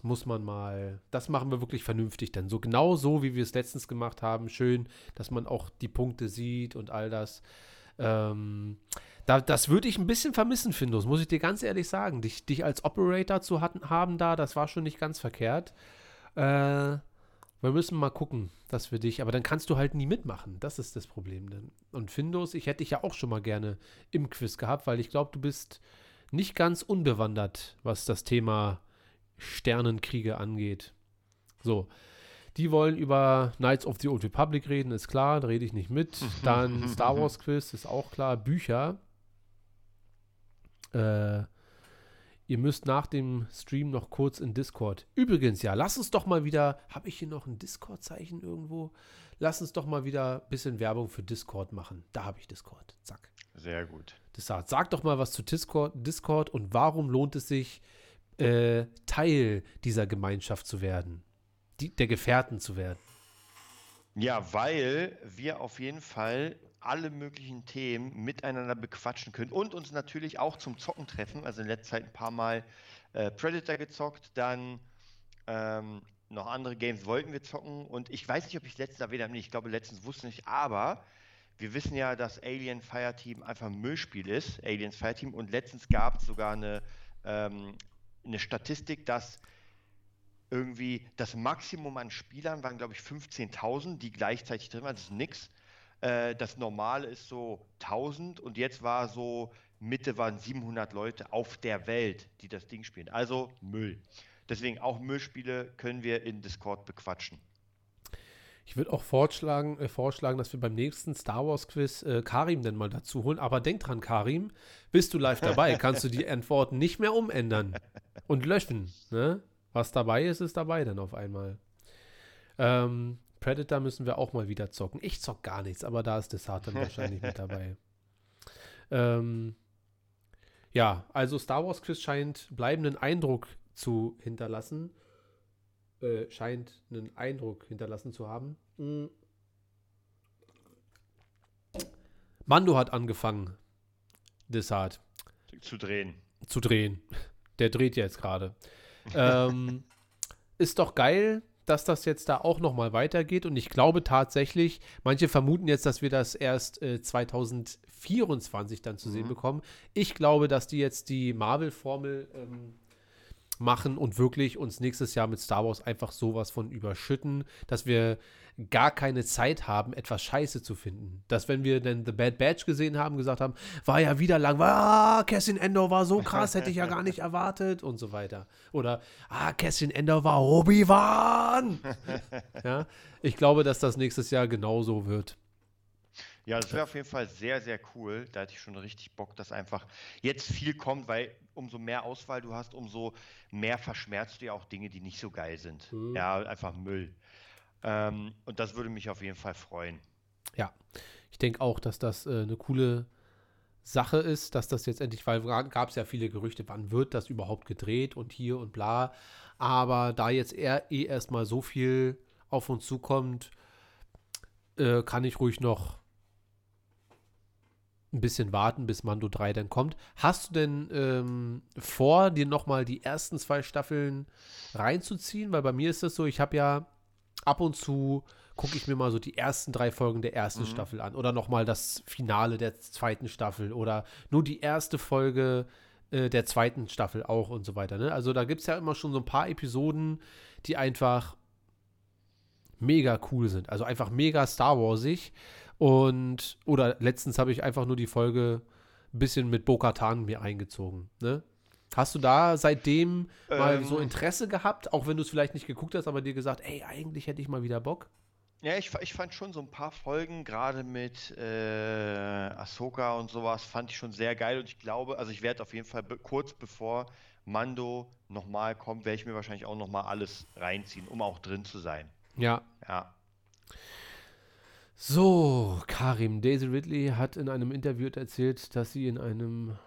muss man mal, das machen wir wirklich vernünftig dann. So genau so, wie wir es letztens gemacht haben. Schön, dass man auch die Punkte sieht und all das. Ähm, da, das würde ich ein bisschen vermissen, Findus, muss ich dir ganz ehrlich sagen. Dich, dich als Operator zu hatten, haben da, das war schon nicht ganz verkehrt. Äh, wir müssen mal gucken, dass wir dich, aber dann kannst du halt nie mitmachen. Das ist das Problem. Dann. Und Findus, ich hätte dich ja auch schon mal gerne im Quiz gehabt, weil ich glaube, du bist nicht ganz unbewandert, was das Thema Sternenkriege angeht. So. Die wollen über Knights of the Old Republic reden, ist klar, da rede ich nicht mit. [laughs] Dann Star Wars Quiz, ist auch klar. Bücher. Äh, ihr müsst nach dem Stream noch kurz in Discord. Übrigens, ja, lass uns doch mal wieder. Habe ich hier noch ein Discord-Zeichen irgendwo? Lass uns doch mal wieder ein bisschen Werbung für Discord machen. Da habe ich Discord. Zack. Sehr gut. Das sagt, sag doch mal was zu Discord, Discord und warum lohnt es sich, äh, Teil dieser Gemeinschaft zu werden? Die, der Gefährten zu werden. Ja, weil wir auf jeden Fall alle möglichen Themen miteinander bequatschen können und uns natürlich auch zum Zocken treffen. Also in letzter Zeit ein paar Mal äh, Predator gezockt, dann ähm, noch andere Games wollten wir zocken und ich weiß nicht, ob ich letztens erwähnt habe, ich glaube letztens wusste nicht, aber wir wissen ja, dass Alien Fireteam einfach ein Müllspiel ist, Aliens Fireteam und letztens gab es sogar eine, ähm, eine Statistik, dass irgendwie das Maximum an Spielern waren, glaube ich, 15.000, die gleichzeitig drin waren, das ist nix. Äh, das Normale ist so 1000 und jetzt war so, Mitte waren 700 Leute auf der Welt, die das Ding spielen. Also Müll. Deswegen auch Müllspiele können wir in Discord bequatschen. Ich würde auch vorschlagen, äh, vorschlagen, dass wir beim nächsten Star Wars Quiz äh, Karim denn mal dazu holen. Aber denk dran, Karim, bist du live dabei, [laughs] kannst du die Antworten nicht mehr umändern und löschen. Ne? Was dabei ist, ist dabei dann auf einmal. Ähm, Predator müssen wir auch mal wieder zocken. Ich zock gar nichts, aber da ist Desart dann [laughs] wahrscheinlich mit dabei. Ähm, ja, also Star Wars Quiz scheint bleibenden Eindruck zu hinterlassen. Äh, scheint einen Eindruck hinterlassen zu haben. Mhm. Mando hat angefangen, Desart. Zu drehen. Zu drehen. Der dreht jetzt gerade. ähm, ist doch geil, dass das jetzt da auch noch mal weitergeht. Und ich glaube tatsächlich, manche vermuten jetzt, dass wir das erst äh, 2024 dann zu mhm. sehen bekommen. Ich glaube, dass die jetzt die Marvel-Formel ähm, machen und wirklich uns nächstes Jahr mit Star Wars einfach sowas von überschütten, dass wir gar keine Zeit haben, etwas Scheiße zu finden. Dass wenn wir dann The Bad Batch gesehen haben, gesagt haben, war ja wieder lang, ah, Cassian Endor war so krass, hätte ich ja gar nicht [laughs] erwartet und so weiter. Oder, ah, Cassian Endor war Obi-Wan. [laughs] ja, ich glaube, dass das nächstes Jahr genauso wird. Ja, das wäre auf jeden Fall sehr, sehr cool. Da hätte ich schon richtig Bock, dass einfach jetzt viel kommt, weil umso mehr Auswahl du hast, umso mehr verschmerzt du ja auch Dinge, die nicht so geil sind. Mhm. Ja, einfach Müll. Ähm, und das würde mich auf jeden Fall freuen. Ja, ich denke auch, dass das äh, eine coole Sache ist, dass das jetzt endlich, weil gab es ja viele Gerüchte, wann wird das überhaupt gedreht und hier und bla. Aber da jetzt eher eh erstmal so viel auf uns zukommt, äh, kann ich ruhig noch ein bisschen warten, bis Mando 3 dann kommt. Hast du denn ähm, vor, dir nochmal die ersten zwei Staffeln reinzuziehen? Weil bei mir ist das so, ich habe ja ab und zu gucke ich mir mal so die ersten drei Folgen der ersten mhm. Staffel an oder nochmal das Finale der zweiten Staffel oder nur die erste Folge äh, der zweiten Staffel auch und so weiter. Ne? Also da gibt es ja immer schon so ein paar Episoden, die einfach mega cool sind. Also einfach mega Star Warsig. Und, oder letztens habe ich einfach nur die Folge ein bisschen mit Bo-Katan mir eingezogen. Ne? Hast du da seitdem ähm, mal so Interesse gehabt, auch wenn du es vielleicht nicht geguckt hast, aber dir gesagt, ey, eigentlich hätte ich mal wieder Bock? Ja, ich, ich fand schon so ein paar Folgen, gerade mit äh, Ahsoka und sowas, fand ich schon sehr geil und ich glaube, also ich werde auf jeden Fall be kurz bevor Mando nochmal kommt, werde ich mir wahrscheinlich auch nochmal alles reinziehen, um auch drin zu sein. Ja. Ja. So, Karim, Daisy Ridley hat in einem Interview erzählt, dass sie in einem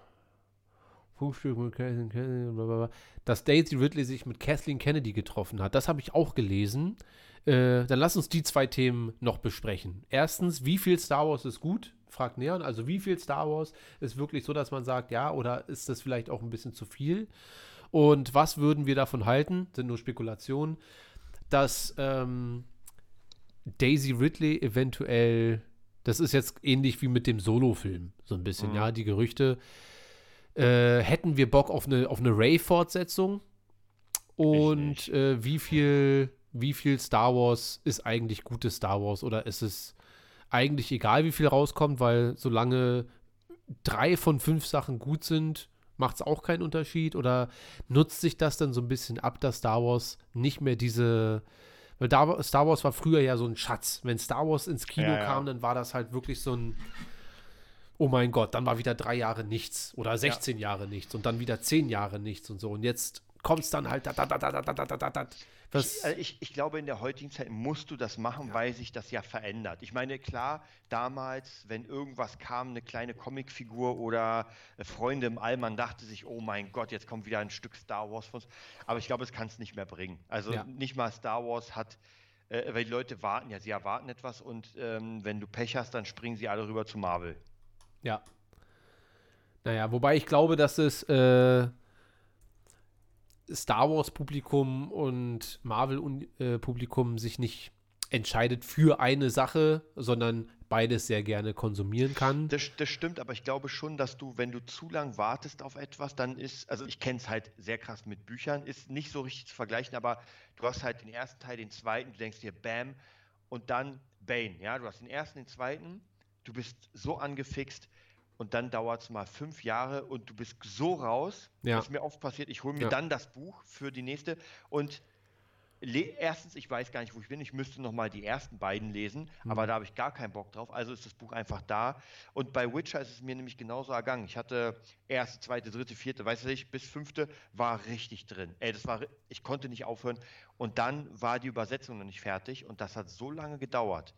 Frühstück mit Kathleen Kennedy, blablabla, dass Daisy Ridley sich mit Kathleen Kennedy getroffen hat. Das habe ich auch gelesen. Äh, dann lass uns die zwei Themen noch besprechen. Erstens, wie viel Star Wars ist gut? Fragt Neon. Also, wie viel Star Wars ist wirklich so, dass man sagt, ja, oder ist das vielleicht auch ein bisschen zu viel? Und was würden wir davon halten? Sind nur Spekulationen, dass ähm, Daisy Ridley eventuell, das ist jetzt ähnlich wie mit dem Solo-Film, so ein bisschen, mhm. ja, die Gerüchte. Äh, hätten wir Bock auf eine, auf eine Ray-Fortsetzung? Und äh, wie viel, wie viel Star Wars ist eigentlich gutes Star Wars? Oder ist es eigentlich egal, wie viel rauskommt, weil solange drei von fünf Sachen gut sind, macht es auch keinen Unterschied? Oder nutzt sich das dann so ein bisschen ab, dass Star Wars nicht mehr diese weil Star Wars war früher ja so ein Schatz. Wenn Star Wars ins Kino ja, ja. kam, dann war das halt wirklich so ein, oh mein Gott, dann war wieder drei Jahre nichts oder 16 ja. Jahre nichts und dann wieder zehn Jahre nichts und so. Und jetzt kommt es dann halt. Da, da, da, da, da, da, da, da. Ich, also ich, ich, glaube, in der heutigen Zeit musst du das machen, ja. weil sich das ja verändert. Ich meine, klar, damals, wenn irgendwas kam, eine kleine Comicfigur oder äh, Freunde im All, man dachte sich, oh mein Gott, jetzt kommt wieder ein Stück Star Wars von uns. Aber ich glaube, es kann es nicht mehr bringen. Also ja. nicht mal Star Wars hat äh, weil die Leute warten ja, sie erwarten etwas und ähm, wenn du Pech hast, dann springen sie alle rüber zu Marvel. Ja. Naja, wobei ich glaube, dass es äh, Star Wars-Publikum und Marvel-Publikum sich nicht entscheidet für eine Sache, sondern beides sehr gerne konsumieren kann. Das, das stimmt, aber ich glaube schon, dass du, wenn du zu lang wartest auf etwas, dann ist, also ich kenne es halt sehr krass mit Büchern, ist nicht so richtig zu vergleichen, aber du hast halt den ersten Teil, den zweiten, du denkst dir, bam, und dann Bane, ja, du hast den ersten, den zweiten, du bist so angefixt, und dann dauert es mal fünf Jahre und du bist so raus. Ja. Ist mir oft passiert. Ich hole mir Ja. dann das Buch für die nächste und erstens, ich weiß gar nicht, wo ich bin. Ich müsste noch mal die ersten beiden lesen, Mhm. aber da habe ich gar keinen Bock drauf. Also ist das Buch einfach da. Und bei Witcher ist es mir nämlich genauso ergangen. Ich hatte erste, zweite, dritte, vierte, weiß ich, bis fünfte war richtig drin. Ey, das war, ich konnte nicht aufhören. Und dann war die Übersetzung noch nicht fertig und das hat so lange gedauert,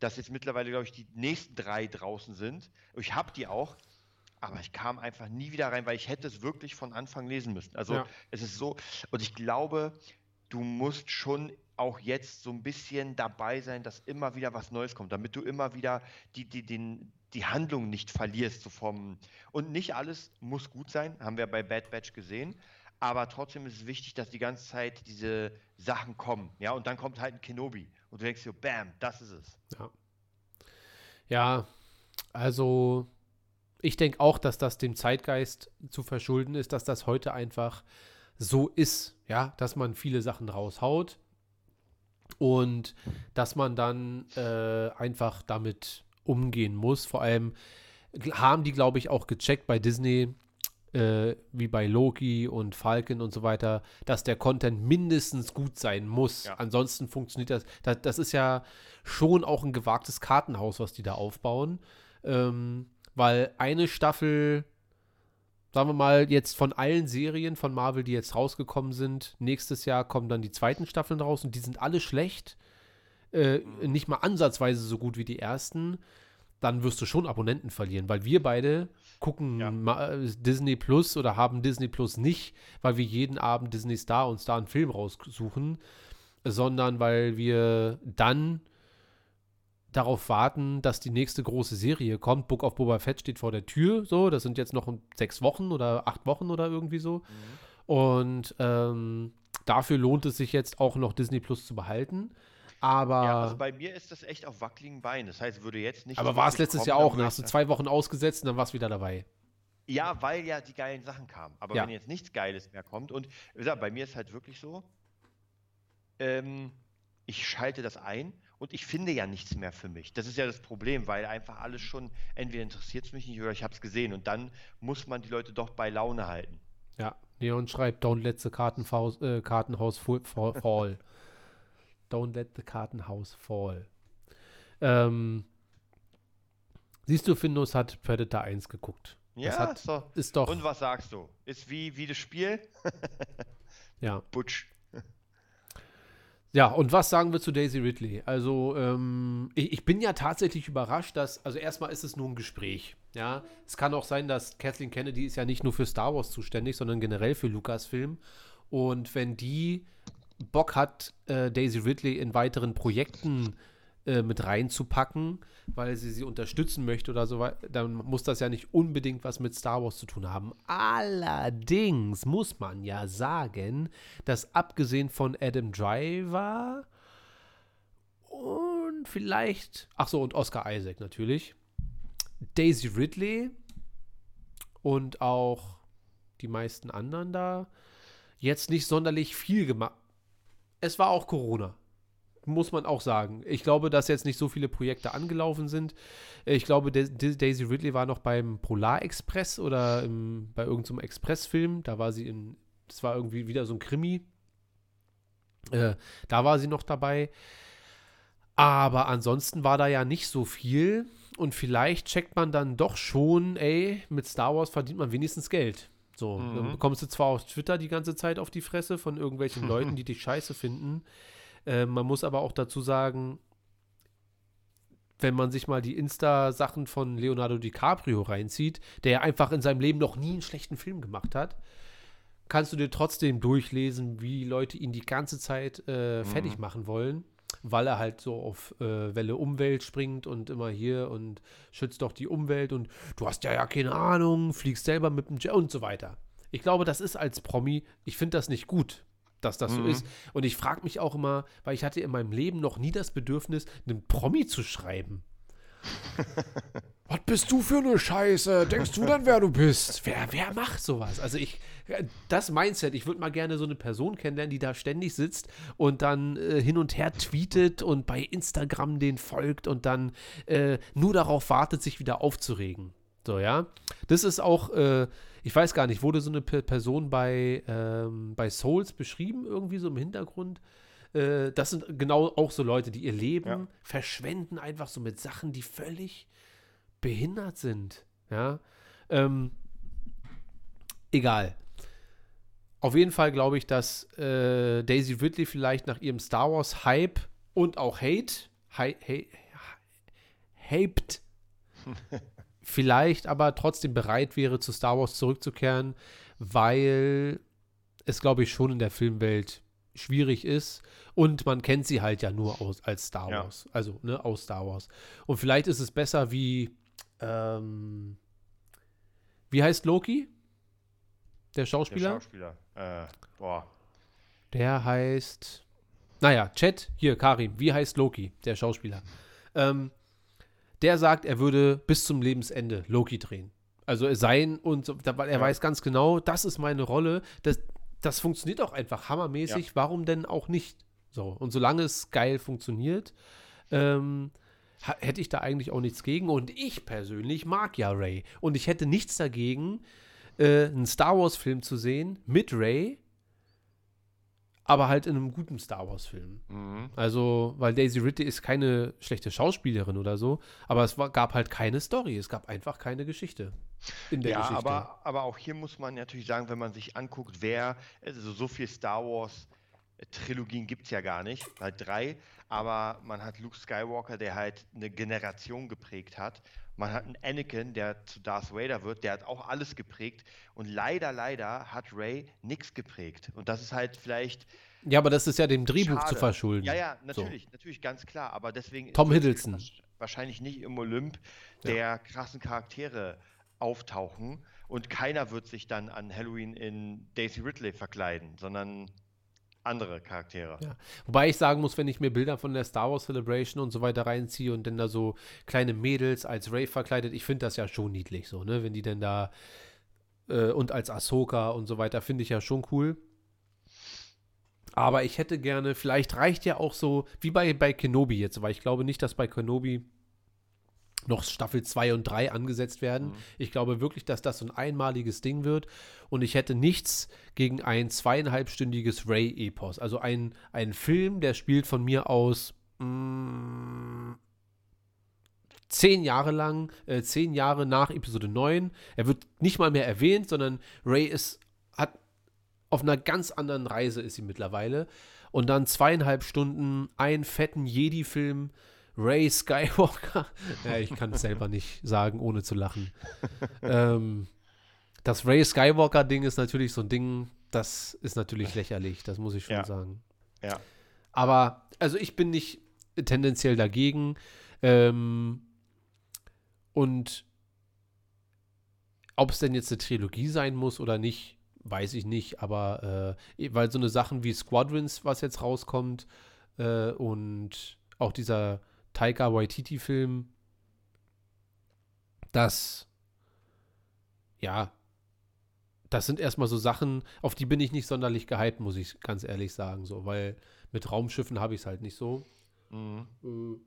dass jetzt mittlerweile, glaube ich, die nächsten drei draußen sind. Ich habe die auch, aber ich kam einfach nie wieder rein, weil ich hätte es wirklich von Anfang lesen müssen. Also Ja. es ist so, und ich glaube, du musst schon auch jetzt so ein bisschen dabei sein, dass immer wieder was Neues kommt, damit du immer wieder die, die, den, die Handlung nicht verlierst. So vom, und nicht alles muss gut sein, haben wir bei Bad Batch gesehen. Aber trotzdem ist es wichtig, dass die ganze Zeit diese Sachen kommen. Ja, und dann kommt halt ein Kenobi. Und du denkst dir, bam, das ist es. Ja. Ja, also ich denke auch, dass das dem Zeitgeist zu verschulden ist, dass das heute einfach so ist, ja, dass man viele Sachen raushaut und dass man dann äh, einfach damit umgehen muss. Vor allem haben die, glaube ich, auch gecheckt bei Disney, äh, wie bei Loki und Falcon und so weiter, dass der Content mindestens gut sein muss. Ja. Ansonsten funktioniert das, das. Das ist ja schon auch ein gewagtes Kartenhaus, was die da aufbauen. Ähm, weil eine Staffel, sagen wir mal, jetzt von allen Serien von Marvel, die jetzt rausgekommen sind, nächstes Jahr kommen dann die zweiten Staffeln raus und die sind alle schlecht. Äh, nicht mal ansatzweise so gut wie die ersten. Dann wirst du schon Abonnenten verlieren, weil wir beide gucken Ja. äh, Disney Plus oder haben Disney Plus nicht, weil wir jeden Abend Disney Star und Star einen Film raussuchen, sondern weil wir dann darauf warten, dass die nächste große Serie kommt. Book of Boba Fett steht vor der Tür, so, das sind jetzt noch sechs Wochen oder acht Wochen oder irgendwie so. Und ähm, dafür lohnt es sich jetzt auch noch Disney Plus zu behalten. Aber, Ja, also bei mir ist das echt auf wackeligen Beinen. Das heißt, würde jetzt nicht. aber war es letztes kommen, Jahr auch. Würde hast du zwei Wochen ausgesetzt und dann war es wieder dabei. Ja, weil ja die geilen Sachen kamen. Aber Ja. wenn jetzt nichts Geiles mehr kommt, und wie gesagt, bei mir ist halt wirklich so, ähm, ich schalte das ein und ich finde ja nichts mehr für mich. Das ist ja das Problem, weil einfach alles schon, entweder interessiert es mich nicht oder ich habe es gesehen. Und dann muss man die Leute doch bei Laune halten. Ja, Neon schreibt, don't let the Kartenfaus, äh, Kartenhaus fall. [laughs] don't let the Kartenhaus fall. Ähm, siehst du, Findus hat Predator 1 geguckt. Ja, hat- ist doch. Ist doch, Und was sagst du? Ist wie, wie das Spiel? [laughs] ja. Butsch. Ja, und was sagen wir zu Daisy Ridley? Also, ähm, ich, ich bin ja tatsächlich überrascht, dass, also erstmal ist es nur ein Gespräch. Ja, es kann auch sein, dass Kathleen Kennedy ist ja nicht nur für Star Wars zuständig, sondern generell für Lucasfilm. Und wenn die Bock hat, äh, Daisy Ridley in weiteren Projekten äh, mit reinzupacken, weil sie sie unterstützen möchte oder so dann muss das ja nicht unbedingt was mit Star Wars zu tun haben. Allerdings muss man ja sagen, dass abgesehen von Adam Driver und vielleicht, ach so, und Oscar Isaac natürlich, Daisy Ridley und auch die meisten anderen da jetzt nicht sonderlich viel gemacht. Es war auch Corona muss man auch sagen. Ich glaube, dass jetzt nicht so viele Projekte angelaufen sind. Ich glaube, Da- Da- Daisy Ridley war noch beim Polar Express oder im, bei irgendeinem Expressfilm. Da war sie in, das war irgendwie wieder so ein Krimi. Äh, da war sie noch dabei. Aber ansonsten war da ja nicht so viel. Und vielleicht checkt man dann doch schon, ey, mit Star Wars verdient man wenigstens Geld. So, Mhm. dann bekommst du zwar auf Twitter die ganze Zeit auf die Fresse von irgendwelchen [laughs] Leuten, die dich scheiße finden. Äh, man muss aber auch dazu sagen, wenn man sich mal die Insta-Sachen von Leonardo DiCaprio reinzieht, der ja einfach in seinem Leben noch nie einen schlechten Film gemacht hat, kannst du dir trotzdem durchlesen, wie Leute ihn die ganze Zeit äh, fertig machen wollen. Weil er halt so auf äh, Welle Umwelt springt und immer hier und schützt doch die Umwelt und du hast ja ja keine Ahnung, fliegst selber mit dem Jet und so weiter. Ich glaube, das ist als Promi, ich finde das nicht gut, dass das so Mhm. ist. Und ich frage mich auch immer, weil ich hatte in meinem Leben noch nie das Bedürfnis, einen Promi zu schreiben. [laughs] Was bist du für eine Scheiße? Denkst du dann, wer du bist? Wer, wer macht sowas? Also ich, das Mindset, ich würde mal gerne so eine Person kennenlernen, die da ständig sitzt und dann äh, hin und her tweetet und bei Instagram den folgt und dann äh, nur darauf wartet, sich wieder aufzuregen. So, ja. Das ist auch, äh, ich weiß gar nicht, wurde so eine Pe- Person bei, ähm, bei Souls beschrieben, irgendwie so im Hintergrund? Äh, das sind genau auch so Leute, die ihr Leben Ja. verschwenden, einfach so mit Sachen, die völlig behindert sind. Ja. Ähm, egal. Auf jeden Fall glaube ich, dass äh, Daisy Ridley vielleicht nach ihrem Star Wars Hype und auch Hate, hi, hi, hyped, [laughs] vielleicht aber trotzdem bereit wäre, zu Star Wars zurückzukehren, weil es, glaube ich, schon in der Filmwelt schwierig ist und man kennt sie halt ja nur aus, als Star Ja. Wars, also ne, aus Star Wars. Und vielleicht ist es besser wie, ähm, wie heißt Loki? Der Der Schauspieler? Schauspieler. Äh, boah. Der heißt. Naja, Chat, hier, Karim, wie heißt Loki, der Schauspieler? Ähm, der sagt, er würde bis zum Lebensende Loki drehen. Also sein und er Ja. weiß ganz genau, das ist meine Rolle. Das, das funktioniert auch einfach hammermäßig. Warum denn auch nicht? So, und solange es geil funktioniert, ähm, hätte ich da eigentlich auch nichts gegen. Und ich persönlich mag ja Ray. Und ich hätte nichts dagegen, äh, einen Star Wars-Film zu sehen mit Ray, aber halt in einem guten Star Wars-Film. Mhm. Also, weil Daisy Ridley ist keine schlechte Schauspielerin oder so, aber es war, gab halt keine Story. Es gab einfach keine Geschichte in der Ja, Geschichte. aber, aber auch hier muss man natürlich sagen, wenn man sich anguckt, wer, also so viel Star Wars Trilogien gibt es ja gar nicht, halt drei, aber man hat Luke Skywalker, der halt eine Generation geprägt hat. Man hat einen Anakin, der zu Darth Vader wird, der hat auch alles geprägt. Und leider, leider hat Ray nichts geprägt. Und das ist halt vielleicht. ja, aber das ist ja dem Drehbuch Schade. zu verschulden. Ja, ja, natürlich, natürlich, ganz klar. Aber deswegen Tom Hiddleston. wahrsch- wahrscheinlich nicht im Olymp Ja. der krassen Charaktere auftauchen und keiner wird sich dann an Halloween in Daisy Ridley verkleiden, sondern andere Charaktere. Ja. Wobei ich sagen muss, wenn ich mir Bilder von der Star Wars Celebration und so weiter reinziehe und dann da so kleine Mädels als Ray verkleidet, ich finde das ja schon niedlich so, ne? Wenn die denn da äh, und als Ahsoka und so weiter, finde ich ja schon cool. Aber ich hätte gerne, vielleicht reicht ja auch so, wie bei, bei Kenobi jetzt, weil ich glaube nicht, dass bei Kenobi noch Staffel 2 und 3 angesetzt werden. Mhm. Ich glaube wirklich, dass das so ein einmaliges Ding wird. Und ich hätte nichts gegen ein zweieinhalbstündiges Ray-Epos. Also ein, ein Film, der spielt von mir aus mh, zehn Jahre lang, äh, zehn Jahre nach Episode 9. Er wird nicht mal mehr erwähnt, sondern Ray ist, hat auf einer ganz anderen Reise ist sie mittlerweile. Und dann zweieinhalb Stunden einen fetten Jedi-Film. Ray Skywalker. [laughs] ja, ich kann es selber nicht sagen, ohne zu lachen. ähm, das Ray Skywalker-Ding ist natürlich so ein Ding, das ist natürlich lächerlich, das muss ich schon Ja. sagen. Ja. Aber, also ich bin nicht tendenziell dagegen. Ähm, und ob es denn jetzt eine Trilogie sein muss oder nicht, weiß ich nicht. Aber äh, weil so eine Sachen wie Squadrons, was jetzt rauskommt, äh, und auch dieser Taika Waititi-Film, das, ja, das sind erstmal so Sachen, auf die bin ich nicht sonderlich gehypt, muss ich ganz ehrlich sagen, so, weil mit Raumschiffen habe ich es halt nicht so. Mhm.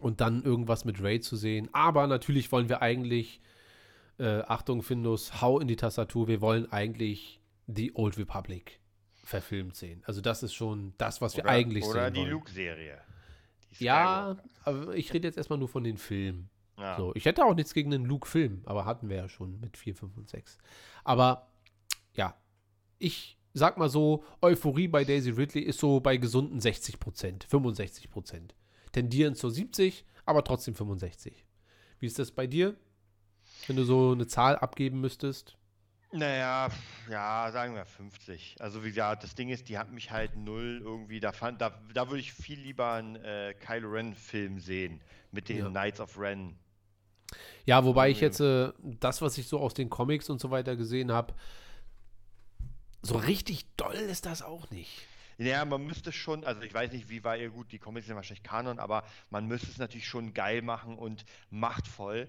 Und dann irgendwas mit Ray zu sehen. Aber natürlich wollen wir eigentlich, äh, Achtung, Findus, hau in die Tastatur, wir wollen eigentlich die Old Republic verfilmt sehen. Also das ist schon das, was wir Oder, eigentlich oder sehen die wollen. Luke-Serie. Ja, aber ich rede jetzt erstmal nur von den Filmen. Ja. So, ich hätte auch nichts gegen einen Luke-Film, aber hatten wir ja schon mit 4, 5 und 6. Aber ja, ich sag mal so, Euphorie bei Daisy Ridley ist so bei gesunden 60 Prozent, 65 Prozent. Tendieren zur 70, aber trotzdem 65. Wie ist das bei dir? Wenn du so eine Zahl abgeben müsstest? Naja, ja, sagen wir 50. Also wie gesagt, das Ding ist, die hat mich halt null irgendwie, da fand, da, da würde ich viel lieber einen äh, Kylo Ren-Film sehen mit den Ja. Knights of Ren. Ja, wobei ich Mhm. jetzt äh, das, was ich so aus den Comics und so weiter gesehen habe, so richtig doll ist das auch nicht. Ja, man müsste schon, also ich weiß nicht, wie war ihr gut, die Comics sind wahrscheinlich Kanon, aber man müsste es natürlich schon geil machen und machtvoll.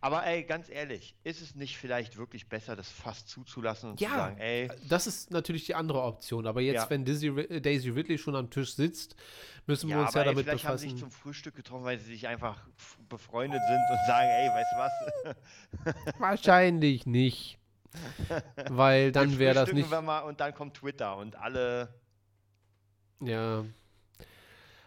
Aber ey, ganz ehrlich, ist es nicht vielleicht wirklich besser, das fast zuzulassen und Ja. zu sagen, ey, Das ist natürlich die andere Option. Aber jetzt, Ja. wenn Daisy, Ri- Daisy Ridley schon am Tisch sitzt, müssen wir ja, uns ja ey, damit vielleicht haben sie sich befassen. zum Frühstück getroffen, weil sie sich einfach befreundet sind und sagen, ey, weißt du was? [laughs] Wahrscheinlich nicht. Weil dann wäre das nicht. Wir mal und dann kommt Twitter und alle. Ja.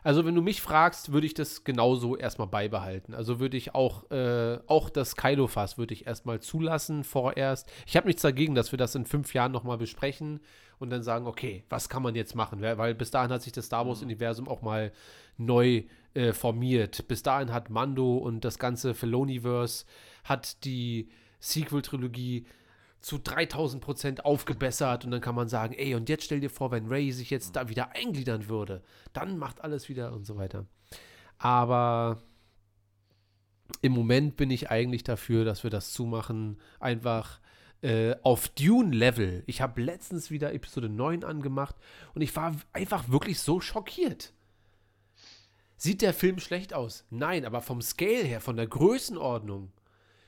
Also, wenn du mich fragst, würde ich das genauso erstmal beibehalten. Also würde ich auch, äh, auch das Kylo-Fass würde ich erstmal zulassen vorerst. Ich habe nichts dagegen, dass wir das in fünf Jahren nochmal besprechen und dann sagen, okay, was kann man jetzt machen? Weil, bis dahin hat sich das Star Wars-Universum auch mal neu äh, formiert. Bis dahin hat Mando und das ganze Filoniverse hat die Sequel-Trilogie zu 3000 Prozent aufgebessert und dann kann man sagen, ey, und jetzt stell dir vor, wenn Ray sich jetzt da wieder eingliedern würde, dann macht alles wieder und so weiter. Aber im Moment bin ich eigentlich dafür, dass wir das zumachen, einfach äh, auf Dune-Level. Ich habe letztens wieder Episode 9 angemacht und ich war einfach wirklich so schockiert. Sieht der Film schlecht aus? Nein, aber vom Scale her, von der Größenordnung.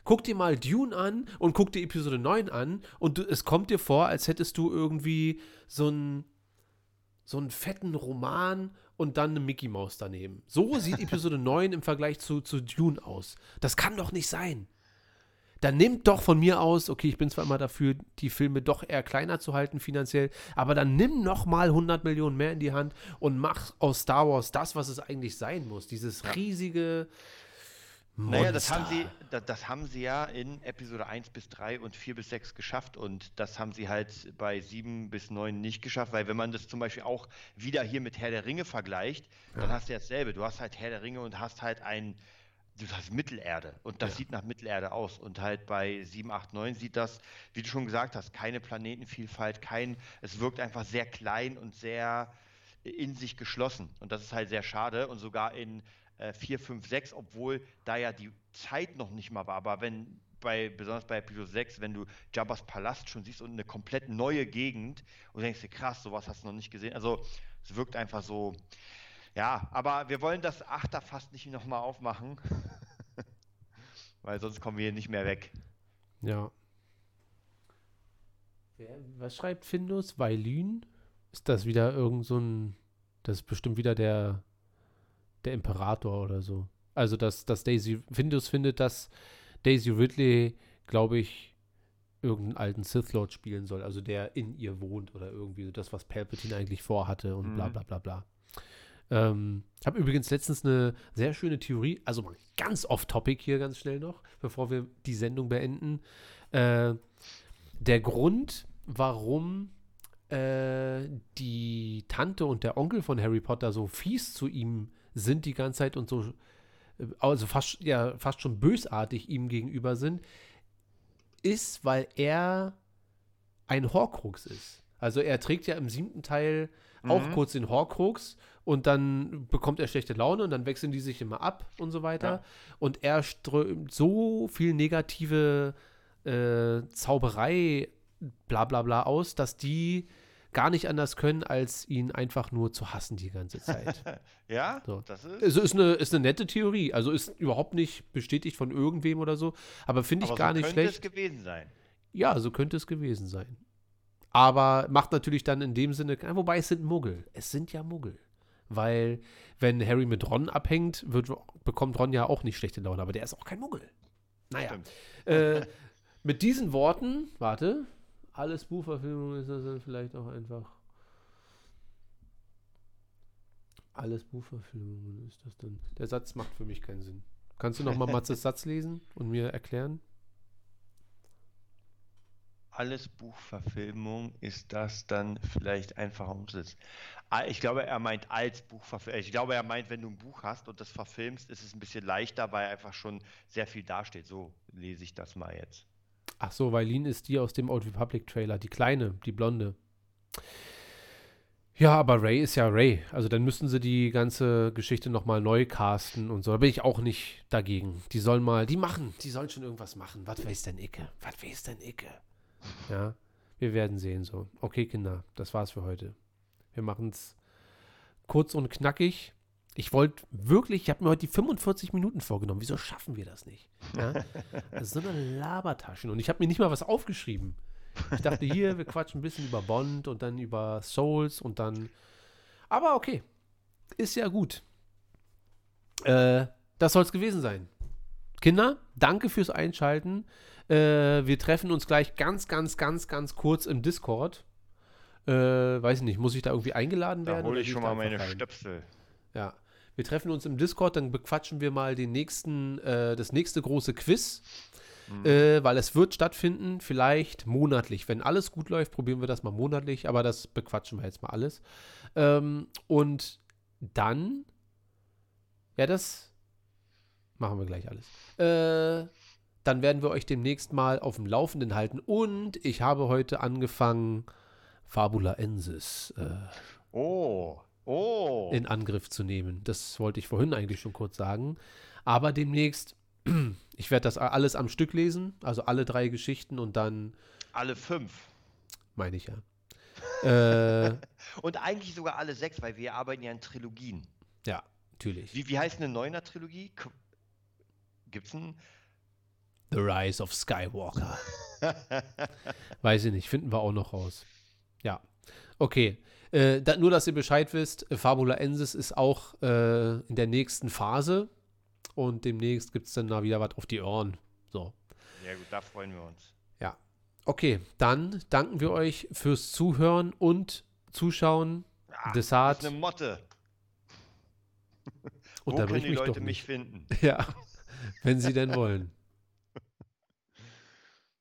Guck dir mal Dune an und guck dir Episode 9 an und du, es kommt dir vor, als hättest du irgendwie so einen so einen fetten Roman und dann eine Mickey Maus daneben. So sieht [laughs] Episode 9 im Vergleich zu, zu Dune aus. Das kann doch nicht sein. Dann nimmt doch von mir aus, okay, ich bin zwar immer dafür, die Filme doch eher kleiner zu halten finanziell, aber dann nimm noch mal 100 Millionen mehr in die Hand und mach aus Star Wars das, was es eigentlich sein muss. Dieses riesige Monster. Naja, das haben, sie, das, das haben sie ja in Episode 1 bis 3 und 4 bis 6 geschafft und das haben sie halt bei 7 bis 9 nicht geschafft, weil wenn man das zum Beispiel auch wieder hier mit Herr der Ringe vergleicht, dann hast du ja dasselbe. Du hast halt Herr der Ringe und hast halt ein, du hast Mittelerde und das Ja. sieht nach Mittelerde aus und halt bei 7, 8, 9 sieht das, wie du schon gesagt hast, keine Planetenvielfalt, kein, es wirkt einfach sehr klein und sehr in sich geschlossen und das ist halt sehr schade und sogar in äh, 4, 5, 6, obwohl da ja die Zeit noch nicht mal war. Aber wenn bei, besonders bei Episode 6, wenn du Jabba's Palast schon siehst und eine komplett neue Gegend und denkst dir, krass, sowas hast du noch nicht gesehen. Also es wirkt einfach so. Ja, aber wir wollen das Achter fast nicht nochmal aufmachen. [laughs] Weil sonst kommen wir hier nicht mehr weg. Ja. Wer, was schreibt Findus? Weilün? Ist das wieder irgend so ein. Das ist bestimmt wieder der, der Imperator oder so. Also, dass, dass Daisy. Findus findet, dass Daisy Ridley, glaube ich, irgendeinen alten Sith Lord spielen soll. Also, der in ihr wohnt oder irgendwie so das, was Palpatine eigentlich vorhatte und bla Mhm. bla bla bla. Ähm, ich habe übrigens letztens eine sehr schöne Theorie, also mal ganz off-topic hier ganz schnell noch, bevor wir die Sendung beenden. Äh, der Grund, warum äh, die Tante und der Onkel von Harry Potter so fies zu ihm sind die ganze Zeit und so, äh, also fast, ja, fast schon bösartig ihm gegenüber sind, ist, weil er ein Horcrux ist. Also er trägt ja im siebten Teil auch Mhm. kurz den Horcrux und dann bekommt er schlechte Laune und dann wechseln die sich immer ab und so weiter. Ja. Und er strömt so viel negative äh, Zauberei, bla bla bla aus, dass die gar nicht anders können, als ihn einfach nur zu hassen die ganze Zeit. [laughs] Ja, So. das ist. Also ist eine, ist eine nette Theorie. Also ist überhaupt nicht bestätigt von irgendwem oder so. Aber finde ich aber gar so nicht könnte schlecht. es gewesen sein. Ja, so könnte es gewesen sein. Aber macht natürlich dann in dem Sinne, wobei es sind Muggel. Es sind ja Muggel. Weil, wenn Harry mit Ron abhängt, wird, bekommt Ron ja auch nicht schlechte Laune, aber der ist auch kein Muggel. Naja. Äh, mit diesen Worten, warte, alles Buchverfilmung ist das dann vielleicht auch einfach. Alles Buchverfilmungen ist das dann. Der Satz macht für mich keinen Sinn. Kannst du nochmal [laughs] Matzes Satz lesen und mir erklären? alles Buchverfilmung ist das dann vielleicht einfacher umzusetzen. Ah, Ich glaube, er meint als Buchverfilmung. Ich glaube, er meint, wenn du ein Buch hast und das verfilmst, ist es ein bisschen leichter, weil einfach schon sehr viel dasteht. So lese ich das mal jetzt. Ach so, Lean ist die aus dem Old Republic Trailer, die kleine, die blonde. Ja, aber Ray ist ja Ray. Also dann müssten sie die ganze Geschichte nochmal neu casten und so. Da bin ich auch nicht dagegen. Die sollen mal, die machen, die sollen schon irgendwas machen. Was weiß denn Icke? Was weiß denn Icke? Ja, wir werden sehen so. Okay, Kinder, das war's für heute. Wir machen es kurz und knackig. Ich wollte wirklich, ich habe mir heute die 45 Minuten vorgenommen. Wieso schaffen wir das nicht? Ja? [laughs] Das ist so eine Labertaschen. Und ich habe mir nicht mal was aufgeschrieben. Ich dachte, hier, wir quatschen ein bisschen über Bond und dann über Souls und dann. Aber okay. Ist ja gut. Äh, das soll es gewesen sein. Kinder, danke fürs Einschalten. Äh, wir treffen uns gleich ganz, ganz, ganz, ganz kurz im Discord. Äh, weiß ich nicht, muss ich da irgendwie eingeladen werden? Da hole oder ich schon mal meine rein? Stöpsel. Ja. Wir treffen uns im Discord, dann bequatschen wir mal den nächsten, äh, das nächste große Quiz. Äh, weil es wird stattfinden, vielleicht monatlich. Wenn alles gut läuft, probieren wir das mal monatlich, aber das bequatschen wir jetzt mal alles. Ähm, und dann, ja, das machen wir gleich alles. Äh, dann werden wir euch demnächst mal auf dem Laufenden halten. Und ich habe heute angefangen, Fabula Ensis äh, Oh, oh. in Angriff zu nehmen. Das wollte ich vorhin eigentlich schon kurz sagen. Aber demnächst, [clears throat] ich werde das alles am Stück lesen, also alle drei Geschichten und dann, Alle fünf. meine ich ja. [laughs] äh, Und eigentlich sogar alle sechs, weil wir arbeiten ja in Trilogien. ja, natürlich. Wie, wie heißt eine Neuner-Trilogie? K- Gibt's einen? The Rise of Skywalker. [laughs] Weiß ich nicht, finden wir auch noch raus. Ja, okay. Äh, da, nur, dass ihr Bescheid wisst, äh, Fabula Ensis ist auch äh, in der nächsten Phase und demnächst gibt es dann da wieder was auf die Ohren. So. Ja gut, da freuen wir uns. Okay, dann danken wir euch fürs Zuhören und Zuschauen. Ah, Desart Das ist eine Motte. Wo unterbrich können die mich Leute mich finden? [laughs] Ja, wenn sie denn wollen.